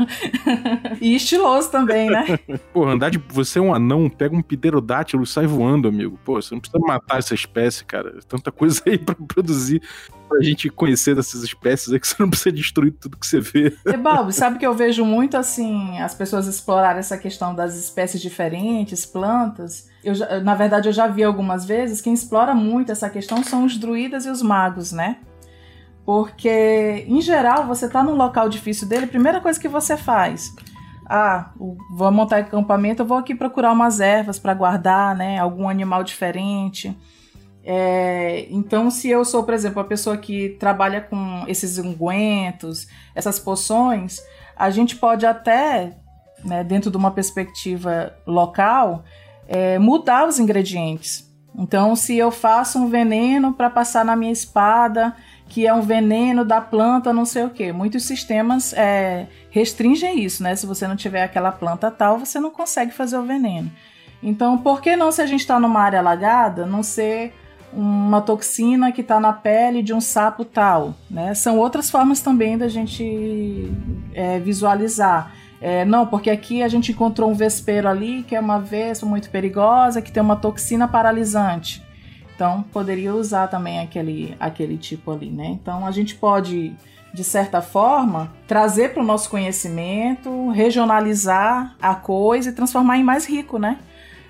[SPEAKER 2] e estiloso também, né?
[SPEAKER 1] Pô, andar de. Você é um anão, pega um pterodátilo e sai voando, amigo. Pô, você não precisa matar essa espécie, cara. Tanta coisa aí pra produzir pra gente conhecer dessas espécies é que você não precisa destruir tudo que você vê.
[SPEAKER 2] E, Bob, sabe que eu vejo muito assim as pessoas explorarem essa questão das espécies diferentes, plantas. Eu, na verdade, eu já vi algumas vezes quem explora muito essa questão são os druidas e os magos, né? Porque, em geral, você tá num local difícil dele, a primeira coisa que você faz. Ah, vou montar acampamento, eu vou aqui procurar umas ervas para guardar, né? Algum animal diferente. É, então, se eu sou, por exemplo, a pessoa que trabalha com esses ungüentos, essas poções, a gente pode até, né, dentro de uma perspectiva local, é, mudar os ingredientes. Então, se eu faço um veneno para passar na minha espada, que é um veneno da planta, não sei o que, muitos sistemas é, restringem isso, né? Se você não tiver aquela planta tal, você não consegue fazer o veneno. Então, por que não, se a gente está numa área alagada, não ser uma toxina que está na pele de um sapo tal, né? São outras formas também da gente é, visualizar. É, não, porque aqui a gente encontrou um vespeiro ali, que é uma vespa muito perigosa, que tem uma toxina paralisante. Então, poderia usar também aquele, aquele tipo ali, né? Então, a gente pode, de certa forma, trazer para o nosso conhecimento, regionalizar a coisa e transformar em mais rico, né?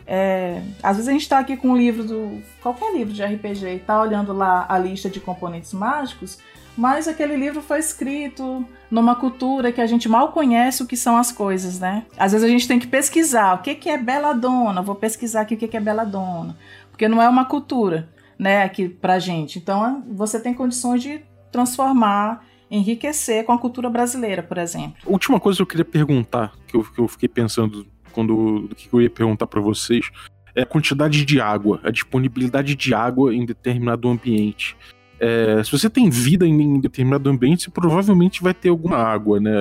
[SPEAKER 2] É, às vezes a gente está aqui com um livro do. qualquer livro de RPG e está olhando lá a lista de componentes mágicos, mas aquele livro foi escrito numa cultura que a gente mal conhece o que são as coisas, né? Às vezes a gente tem que pesquisar o que, que é beladona, vou pesquisar aqui o que, que é beladona, porque não é uma cultura, né, aqui pra gente. Então você tem condições de transformar enriquecer com a cultura brasileira, por exemplo.
[SPEAKER 1] Última coisa que eu queria perguntar, que eu, que eu fiquei pensando quando que eu ia perguntar para vocês é a quantidade de água, a disponibilidade de água em determinado ambiente. É, se você tem vida em, determinado ambiente, você provavelmente vai ter alguma água, né?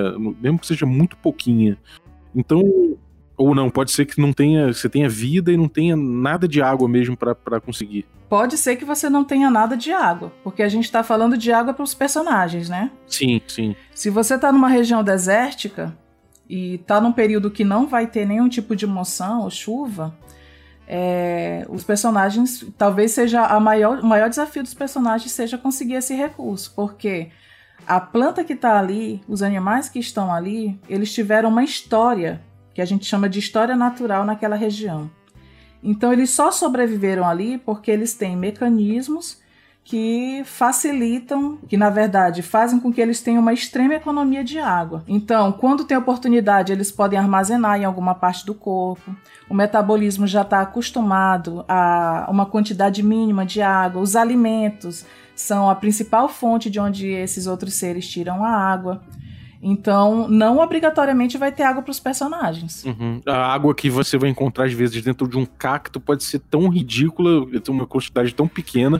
[SPEAKER 1] Mesmo que seja muito pouquinha. Então, ou não, pode ser que não tenha, você tenha vida e não tenha nada de água mesmo para conseguir.
[SPEAKER 2] Pode ser que você não tenha nada de água, porque a gente tá falando de água para os personagens, né?
[SPEAKER 1] Sim, sim.
[SPEAKER 2] Se você tá numa região desértica, e tá num período que não vai ter nenhum tipo de moção ou chuva, é, os personagens, talvez seja a maior, o maior desafio dos personagens seja conseguir esse recurso, porque a planta que está ali, os animais que estão ali, eles tiveram uma história que a gente chama de história natural naquela região. Então eles só sobreviveram ali porque eles têm mecanismos que facilitam, que na verdade fazem com que eles tenham uma extrema economia de água. Então, quando tem oportunidade, eles podem armazenar em alguma parte do corpo. O metabolismo já está acostumado a uma quantidade mínima de água. Os alimentos são a principal fonte de onde esses outros seres tiram a água. Então, não obrigatoriamente vai ter água para os personagens.
[SPEAKER 1] Uhum. A água que você vai encontrar às vezes dentro de um cacto pode ser tão ridícula, ter uma quantidade tão pequena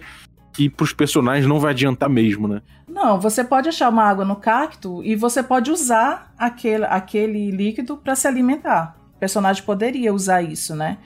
[SPEAKER 1] que pros personagens não vai adiantar mesmo, né?
[SPEAKER 2] Não, você pode achar uma água no cacto e você pode usar aquele, aquele líquido para se alimentar. O personagem poderia usar isso, né?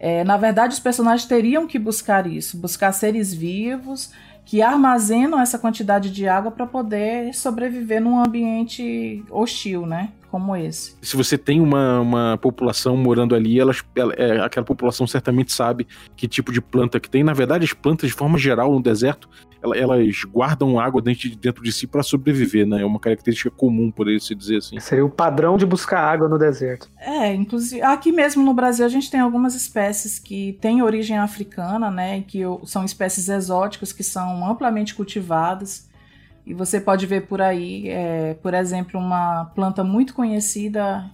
[SPEAKER 2] É, na verdade, os personagens teriam que buscar isso, buscar seres vivos que armazenam essa quantidade de água para poder sobreviver num ambiente hostil, né? Como esse.
[SPEAKER 1] Se você tem uma, uma população morando ali, elas, ela, é, aquela população certamente sabe que tipo de planta que tem. Na verdade, as plantas, de forma geral, no deserto, elas guardam água dentro de, dentro de si para sobreviver, né? É uma característica comum, por se dizer assim.
[SPEAKER 3] Seria o padrão de buscar água no deserto.
[SPEAKER 2] É, inclusive, aqui mesmo no Brasil a gente tem algumas espécies que têm origem africana, né? Que são espécies exóticas que são amplamente cultivadas. E você pode ver por aí, é, por exemplo, uma planta muito conhecida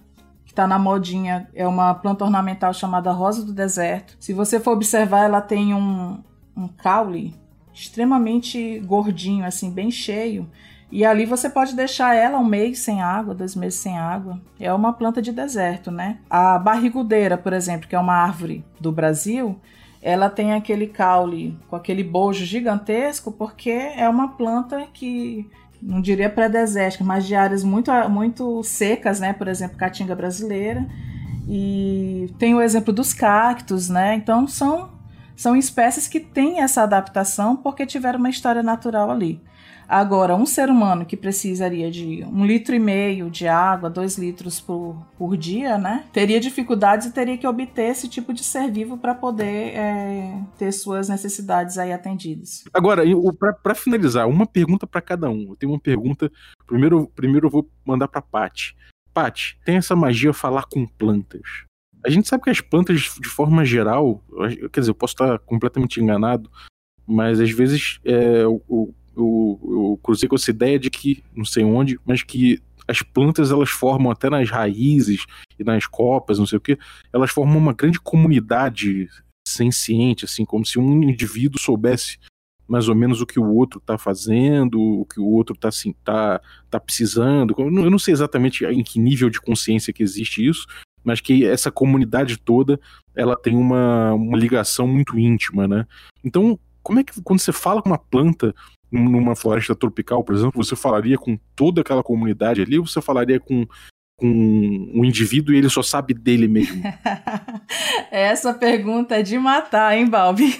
[SPEAKER 2] que está na modinha, é uma planta ornamental chamada rosa do deserto. Se você for observar, ela tem um, um caule extremamente gordinho, assim, bem cheio. E ali você pode deixar ela um mês sem água, dois meses sem água. É uma planta de deserto, né? A barrigudeira, por exemplo, que é uma árvore do Brasil, ela tem aquele caule com aquele bojo gigantesco porque é uma planta que não diria pré-desértica, mas de áreas muito, muito secas, né? Por exemplo, caatinga brasileira. E tem o exemplo dos cactos, né? Então são são espécies que têm essa adaptação porque tiveram uma história natural ali. Agora, um ser humano que precisaria de um litro e meio de água, dois litros por, por dia, né? Teria dificuldades e teria que obter esse tipo de ser vivo para poder é, ter suas necessidades aí atendidas.
[SPEAKER 1] Agora, para finalizar, uma pergunta para cada um. Eu tenho uma pergunta. Primeiro, primeiro eu vou mandar para Pati. Pati, tem essa magia falar com plantas. A gente sabe que as plantas, de forma geral, quer dizer, eu posso estar completamente enganado, mas às vezes é, o, eu, eu cruzei com essa ideia de que, não sei onde, mas que as plantas elas formam até nas raízes e nas copas, não sei o que, elas formam uma grande comunidade senciente, assim, como se um indivíduo soubesse mais ou menos o que o outro está fazendo, o que o outro está assim, tá, tá precisando. Eu não sei exatamente em que nível de consciência que existe isso, mas que essa comunidade toda ela tem uma, uma ligação muito íntima, né? Então, como é que quando você fala com uma planta, numa floresta tropical, por exemplo, você falaria com toda aquela comunidade ali ou você falaria com, com um indivíduo e ele só sabe dele mesmo?
[SPEAKER 2] Essa pergunta é de matar, hein, Balbi?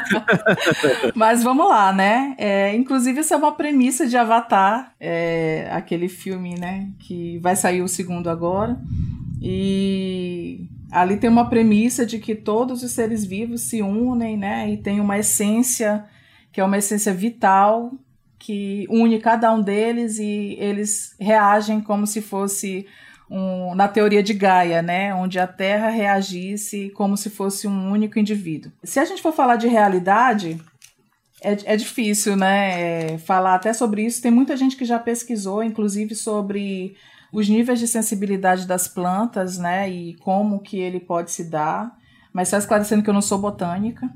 [SPEAKER 2] Mas vamos lá, né? É, inclusive, essa é uma premissa de Avatar, é, aquele filme, né? Que vai sair o segundo agora. E ali tem uma premissa de que todos os seres vivos se unem, né? E tem uma essência que é uma essência vital que une cada um deles e eles reagem como se fosse um, na teoria de Gaia, né, onde a Terra reagisse como se fosse um único indivíduo. Se a gente for falar de realidade, é, é difícil, né, é, falar até sobre isso. Tem muita gente que já pesquisou, inclusive sobre os níveis de sensibilidade das plantas, né, e como que ele pode se dar mas só esclarecendo que eu não sou botânica.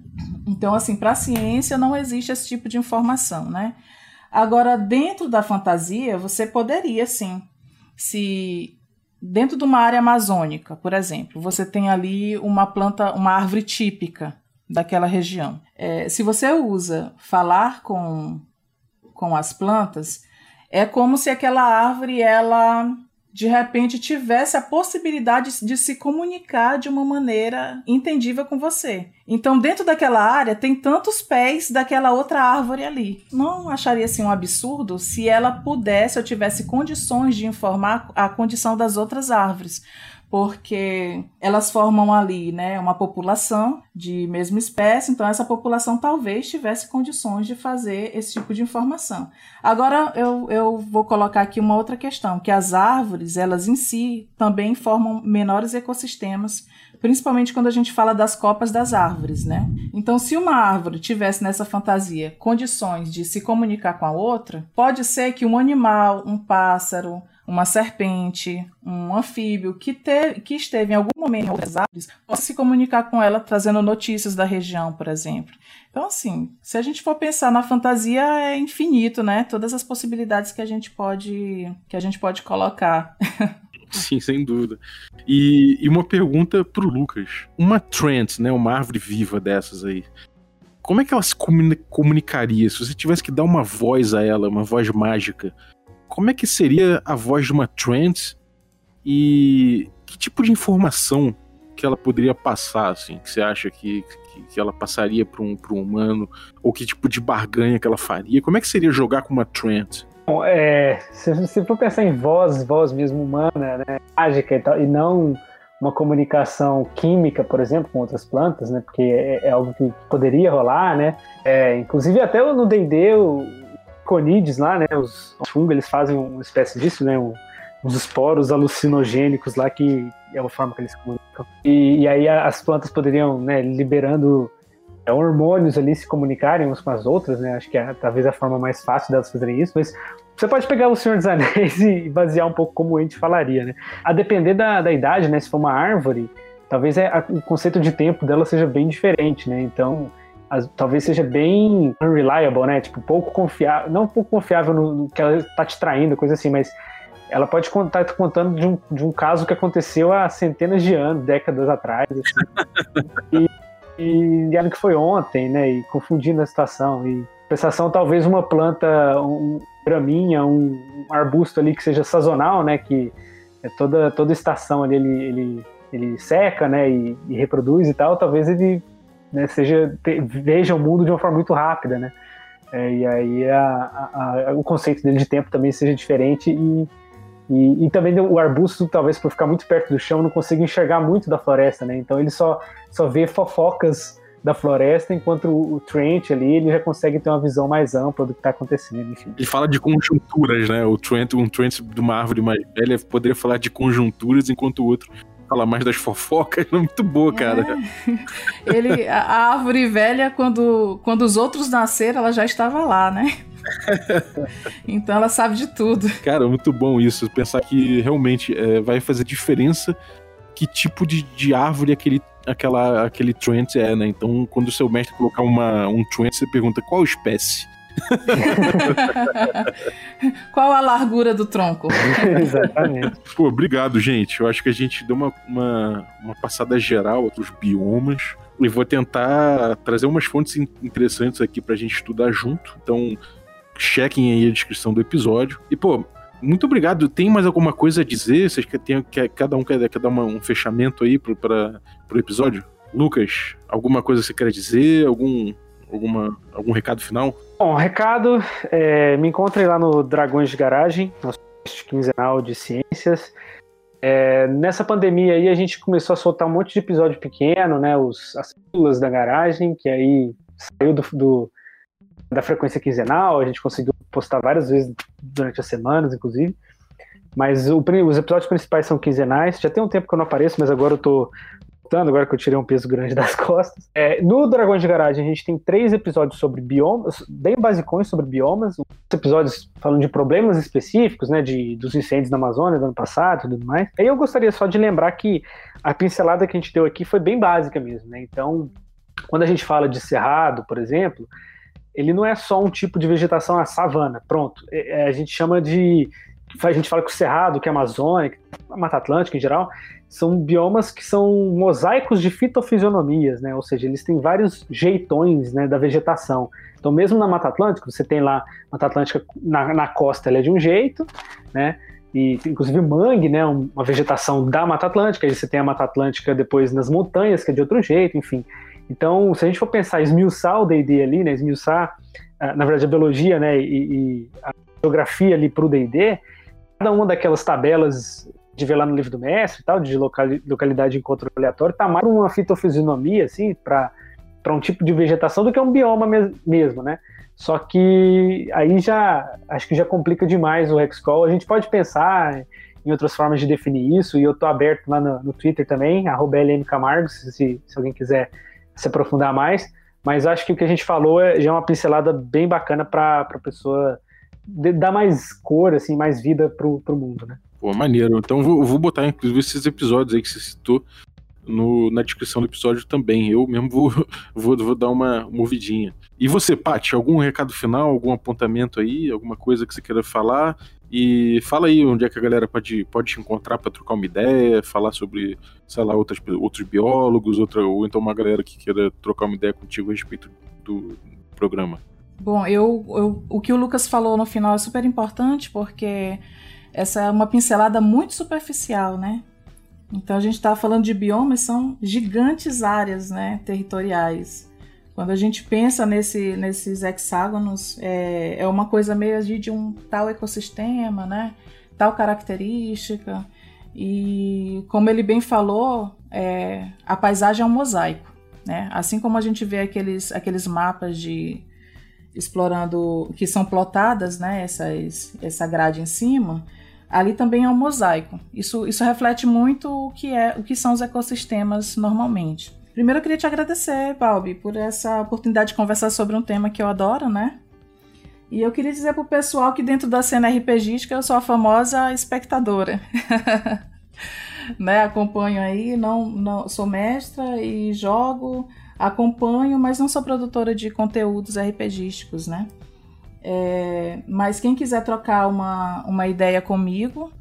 [SPEAKER 2] Então, assim, para a ciência não existe esse tipo de informação, né? Agora, dentro da fantasia, você poderia sim, se dentro de uma área amazônica, por exemplo, você tem ali uma planta, uma árvore típica daquela região. É, se você usa falar com, com as plantas, é como se aquela árvore ela de repente tivesse a possibilidade de se comunicar de uma maneira entendível com você. Então, dentro daquela área, tem tantos pés daquela outra árvore ali. Não acharia assim um absurdo se ela pudesse ou tivesse condições de informar a condição das outras árvores porque elas formam ali né, uma população de mesma espécie, então essa população talvez tivesse condições de fazer esse tipo de informação. Agora eu, eu vou colocar aqui uma outra questão, que as árvores, elas em si, também formam menores ecossistemas, principalmente quando a gente fala das copas das árvores, né? Então, se uma árvore tivesse nessa fantasia condições de se comunicar com a outra, pode ser que um animal, um pássaro, uma serpente, um anfíbio que, te, que esteve em algum momento em outras árvores, possa se comunicar com ela trazendo notícias da região, por exemplo. Então, assim, se a gente for pensar na fantasia, é infinito, né? Todas as possibilidades que a gente pode, que a gente pode colocar.
[SPEAKER 1] Sim, sem dúvida. E, e uma pergunta pro Lucas. Uma trance, né? Uma árvore viva dessas aí. Como é que ela se comunicaria se você tivesse que dar uma voz a ela, uma voz mágica? Como é que seria a voz de uma trans e que tipo de informação que ela poderia passar, assim, que você acha que, que, que ela passaria para um, um humano, ou que tipo de barganha que ela faria? Como é que seria jogar com uma trans?
[SPEAKER 3] Bom, é, se você for pensar em voz, voz mesmo humana, né, mágica e tal, e não uma comunicação química, por exemplo, com outras plantas, né, porque é, é algo que poderia rolar, né, é, inclusive até no D&D, conides lá, né? Os, os fungos, eles fazem uma espécie disso, né? Um, esporos alucinogênicos lá que é a forma que eles comunicam. E, e aí as plantas poderiam, né, liberando é, hormônios ali se comunicarem umas com as outras, né? Acho que é talvez a forma mais fácil delas fazerem isso, mas você pode pegar o Senhor dos Anéis e basear um pouco como a gente falaria, né? A depender da, da idade, né? Se for uma árvore, talvez é, a, o conceito de tempo dela seja bem diferente, né? Então, as, talvez seja bem unreliable, né? Tipo, pouco confiável, não pouco confiável no, no, que ela está te traindo, coisa assim, mas ela pode estar tá contando de um, de um caso que aconteceu há centenas de anos, décadas atrás, assim. e, e, e que foi ontem, né? E confundindo a situação. E sensação talvez uma planta, um graminha, um, um arbusto ali que seja sazonal, né? Que é toda, toda estação ali ele, ele, ele seca, né? E, e reproduz e tal. Talvez ele né, seja te, veja o mundo de uma forma muito rápida, né? É, e aí a, a, a, o conceito dele de tempo também seja diferente e, e, e, também o arbusto, talvez por ficar muito perto do chão, não consiga enxergar muito da floresta, né? Então ele só, só vê fofocas da floresta, enquanto o, o Trent ali, ele já consegue ter uma visão mais ampla do que está acontecendo, enfim.
[SPEAKER 1] Ele fala de conjunturas, né? O Trent, um Trent de uma árvore mais velha poderia falar de conjunturas, enquanto o outro fala mais das fofocas, é muito boa, cara.
[SPEAKER 2] É. Ele, a árvore velha, quando, quando os outros nasceram, ela já estava lá, né? então ela sabe de tudo.
[SPEAKER 1] Cara, muito bom isso. Pensar que realmente é, vai fazer diferença que tipo de, de árvore aquele, aquela, aquele Trent é, né? Então, quando o seu mestre colocar uma, um Trent, você pergunta qual espécie.
[SPEAKER 2] Qual a largura do tronco?
[SPEAKER 3] Exatamente.
[SPEAKER 1] Pô, obrigado, gente. Eu acho que a gente deu uma, uma, uma passada geral dos biomas. E vou tentar trazer umas fontes interessantes aqui pra gente estudar junto. Então, chequem aí a descrição do episódio. E, pô, muito obrigado. Tem mais alguma coisa a dizer? Vocês querem, quer, cada um quer, quer dar uma, um fechamento aí pro, pra, pro episódio? Lucas, alguma coisa que você quer dizer? Algum, alguma, algum recado final?
[SPEAKER 3] Bom, recado, é, me encontrem lá no Dragões de Garagem, nosso quinzenal de ciências. É, nessa pandemia aí a gente começou a soltar um monte de episódio pequeno, né? Os, as pílulas da garagem, que aí saiu do, do, da frequência quinzenal, a gente conseguiu postar várias vezes durante as semanas, inclusive. Mas o, os episódios principais são quinzenais. Já tem um tempo que eu não apareço, mas agora eu tô voltando, agora que eu tirei um peso grande das costas. É, no Dragões de Garagem, a gente tem três episódios sobre biomas, bem basicões sobre biomas. Os episódios falando de problemas específicos, né, de, dos incêndios na Amazônia do ano passado e tudo mais. Aí eu gostaria só de lembrar que a pincelada que a gente deu aqui foi bem básica mesmo, né? Então, quando a gente fala de cerrado, por exemplo, ele não é só um tipo de vegetação, a savana, pronto. É, é a gente chama de a gente fala que o Cerrado, que é a Amazônia, a Mata Atlântica em geral, são biomas que são mosaicos de fitofisionomias, né? Ou seja, eles têm vários jeitões né, da vegetação. Então, mesmo na Mata Atlântica, você tem lá Mata Atlântica na, na costa, ela é de um jeito, né? E inclusive mangue, né? Uma vegetação da Mata Atlântica. Aí você tem a Mata Atlântica depois nas montanhas, que é de outro jeito, enfim. Então, se a gente for pensar, esmiuçar o D&D ali, né? Esmiuçar, ah, na verdade, a biologia, né? E, e a geografia ali para o D&D, cada uma daquelas tabelas de ver lá no livro do mestre e tal, de localidade de encontro aleatório, tá mais uma fitofisionomia, assim, para um tipo de vegetação do que um bioma mesmo, né? Só que aí já, acho que já complica demais o Hexcall. A gente pode pensar em outras formas de definir isso, e eu tô aberto lá no, no Twitter também, arroba Camargo, se, se alguém quiser se aprofundar mais. Mas acho que o que a gente falou é, já é uma pincelada bem bacana para a pessoa dar mais cor, assim, mais vida pro, pro mundo, né?
[SPEAKER 1] Pô, maneiro. Então vou, vou botar, inclusive, esses episódios aí que você citou no, na descrição do episódio também. Eu mesmo vou, vou, vou dar uma movidinha. E você, Paty, algum recado final, algum apontamento aí, alguma coisa que você queira falar? E fala aí onde é que a galera pode, pode te encontrar para trocar uma ideia, falar sobre, sei lá, outras, outros biólogos, outra, ou então uma galera que queira trocar uma ideia contigo a respeito do programa.
[SPEAKER 2] Bom, eu, eu, o que o Lucas falou no final é super importante porque essa é uma pincelada muito superficial, né? Então a gente está falando de biomas, são gigantes áreas né, territoriais. Quando a gente pensa nesse, nesses hexágonos, é, é uma coisa meio de, de um tal ecossistema, né? Tal característica. E como ele bem falou, é, a paisagem é um mosaico. Né? Assim como a gente vê aqueles, aqueles mapas de explorando que são plotadas, né? Essas, essa grade em cima ali também é um mosaico. Isso, isso reflete muito o que, é, o que são os ecossistemas normalmente. Primeiro eu queria te agradecer, Balbi, por essa oportunidade de conversar sobre um tema que eu adoro, né? E eu queria dizer pro pessoal que dentro da cena RPGística eu sou a famosa espectadora. né? Acompanho aí, não, não sou mestra e jogo, acompanho, mas não sou produtora de conteúdos RPGísticos, né? É, mas quem quiser trocar uma, uma ideia comigo,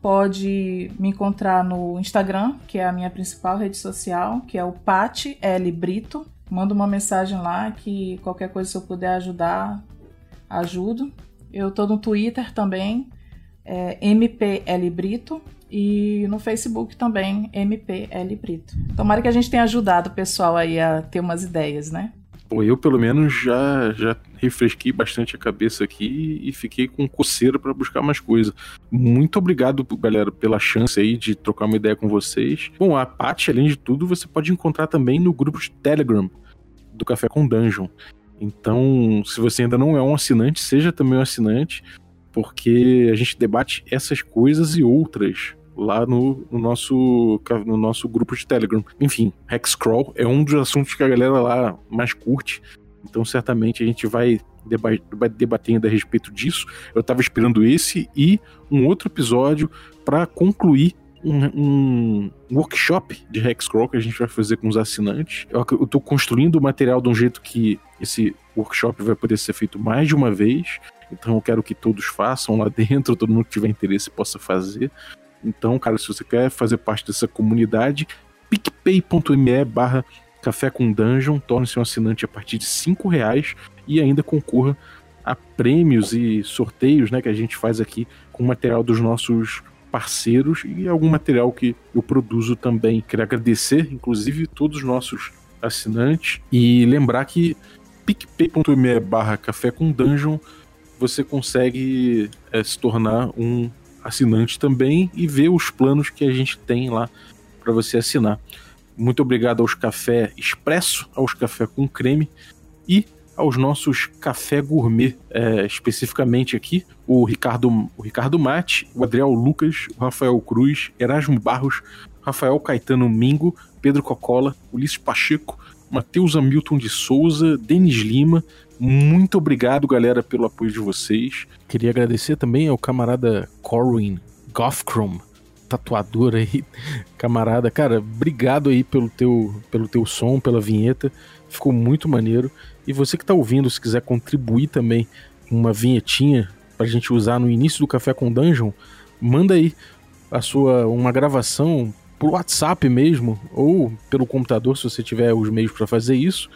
[SPEAKER 2] pode me encontrar no Instagram, que é a minha principal rede social, que é o Pati L Brito. Manda uma mensagem lá que qualquer coisa se eu puder ajudar, ajudo. Eu tô no Twitter também, é MPL Brito. e no Facebook também, MPL Brito. Tomara que a gente tenha ajudado o pessoal aí a ter umas ideias, né?
[SPEAKER 1] Pô, eu pelo menos já, já refresquei bastante a cabeça aqui e fiquei com coceira para buscar mais coisa. Muito obrigado, galera, pela chance aí de trocar uma ideia com vocês. Bom, a Paty, além de tudo, você pode encontrar também no grupo de Telegram do Café com Dungeon. Então, se você ainda não é um assinante, seja também um assinante, porque a gente debate essas coisas e outras lá no, no, nosso, no nosso grupo de Telegram. Enfim, Hexcrawl é um dos assuntos que a galera lá mais curte. Então, certamente a gente vai, deba debatendo a respeito disso. Eu estava esperando esse e um outro episódio para concluir um, um, workshop de Hexcrawl que a gente vai fazer com os assinantes. Eu, tô construindo o material de um jeito que esse workshop vai poder ser feito mais de uma vez. Então eu quero que todos façam lá dentro, todo mundo que tiver interesse possa fazer. Então, cara, se você quer fazer parte dessa comunidade, picpay.me barra café com dungeon, torne-se um assinante a partir de cinco reais e ainda concorra a prêmios e sorteios, né, que a gente faz aqui com material dos nossos parceiros e algum material que eu produzo também. Queria agradecer, inclusive, todos os nossos assinantes e lembrar que picpay.me barra café com dungeon você consegue é, se tornar um assinante também e ver os planos que a gente tem lá para você assinar. Muito obrigado aos Café Expresso, aos Café com Creme e aos nossos Café Gourmet, é, especificamente aqui, o Ricardo, o Ricardo Mate, o Adriel Lucas, o Rafael Cruz, Erasmo Barros, Rafael Caetano Mingo, Pedro Cocola, Ulisses Pacheco, Matheus Hamilton de Souza, Denis Lima, muito obrigado, galera, pelo apoio de vocês. Queria agradecer também ao camarada Corwin Gothcrom, tatuador aí, camarada. Cara, obrigado aí pelo teu, pelo teu som, pela vinheta. Ficou muito maneiro. E você que tá ouvindo, se quiser contribuir também com uma vinhetinha pra gente usar no início do Café com Dungeon, manda aí a sua uma gravação por WhatsApp mesmo ou pelo computador se você tiver os meios para fazer isso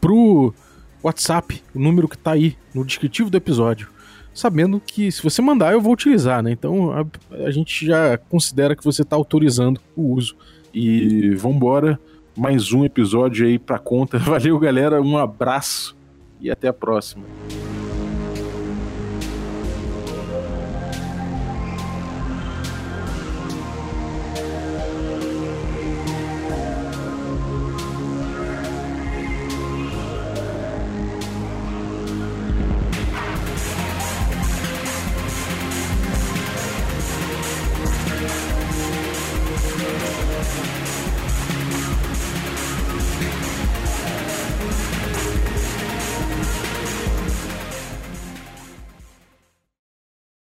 [SPEAKER 1] pro WhatsApp, o número que tá aí no descritivo do episódio. Sabendo que se você mandar, eu vou utilizar, né? Então a, a gente já considera que você tá autorizando o uso. E vambora, mais um episódio aí pra conta. Valeu, galera, um abraço e até a próxima.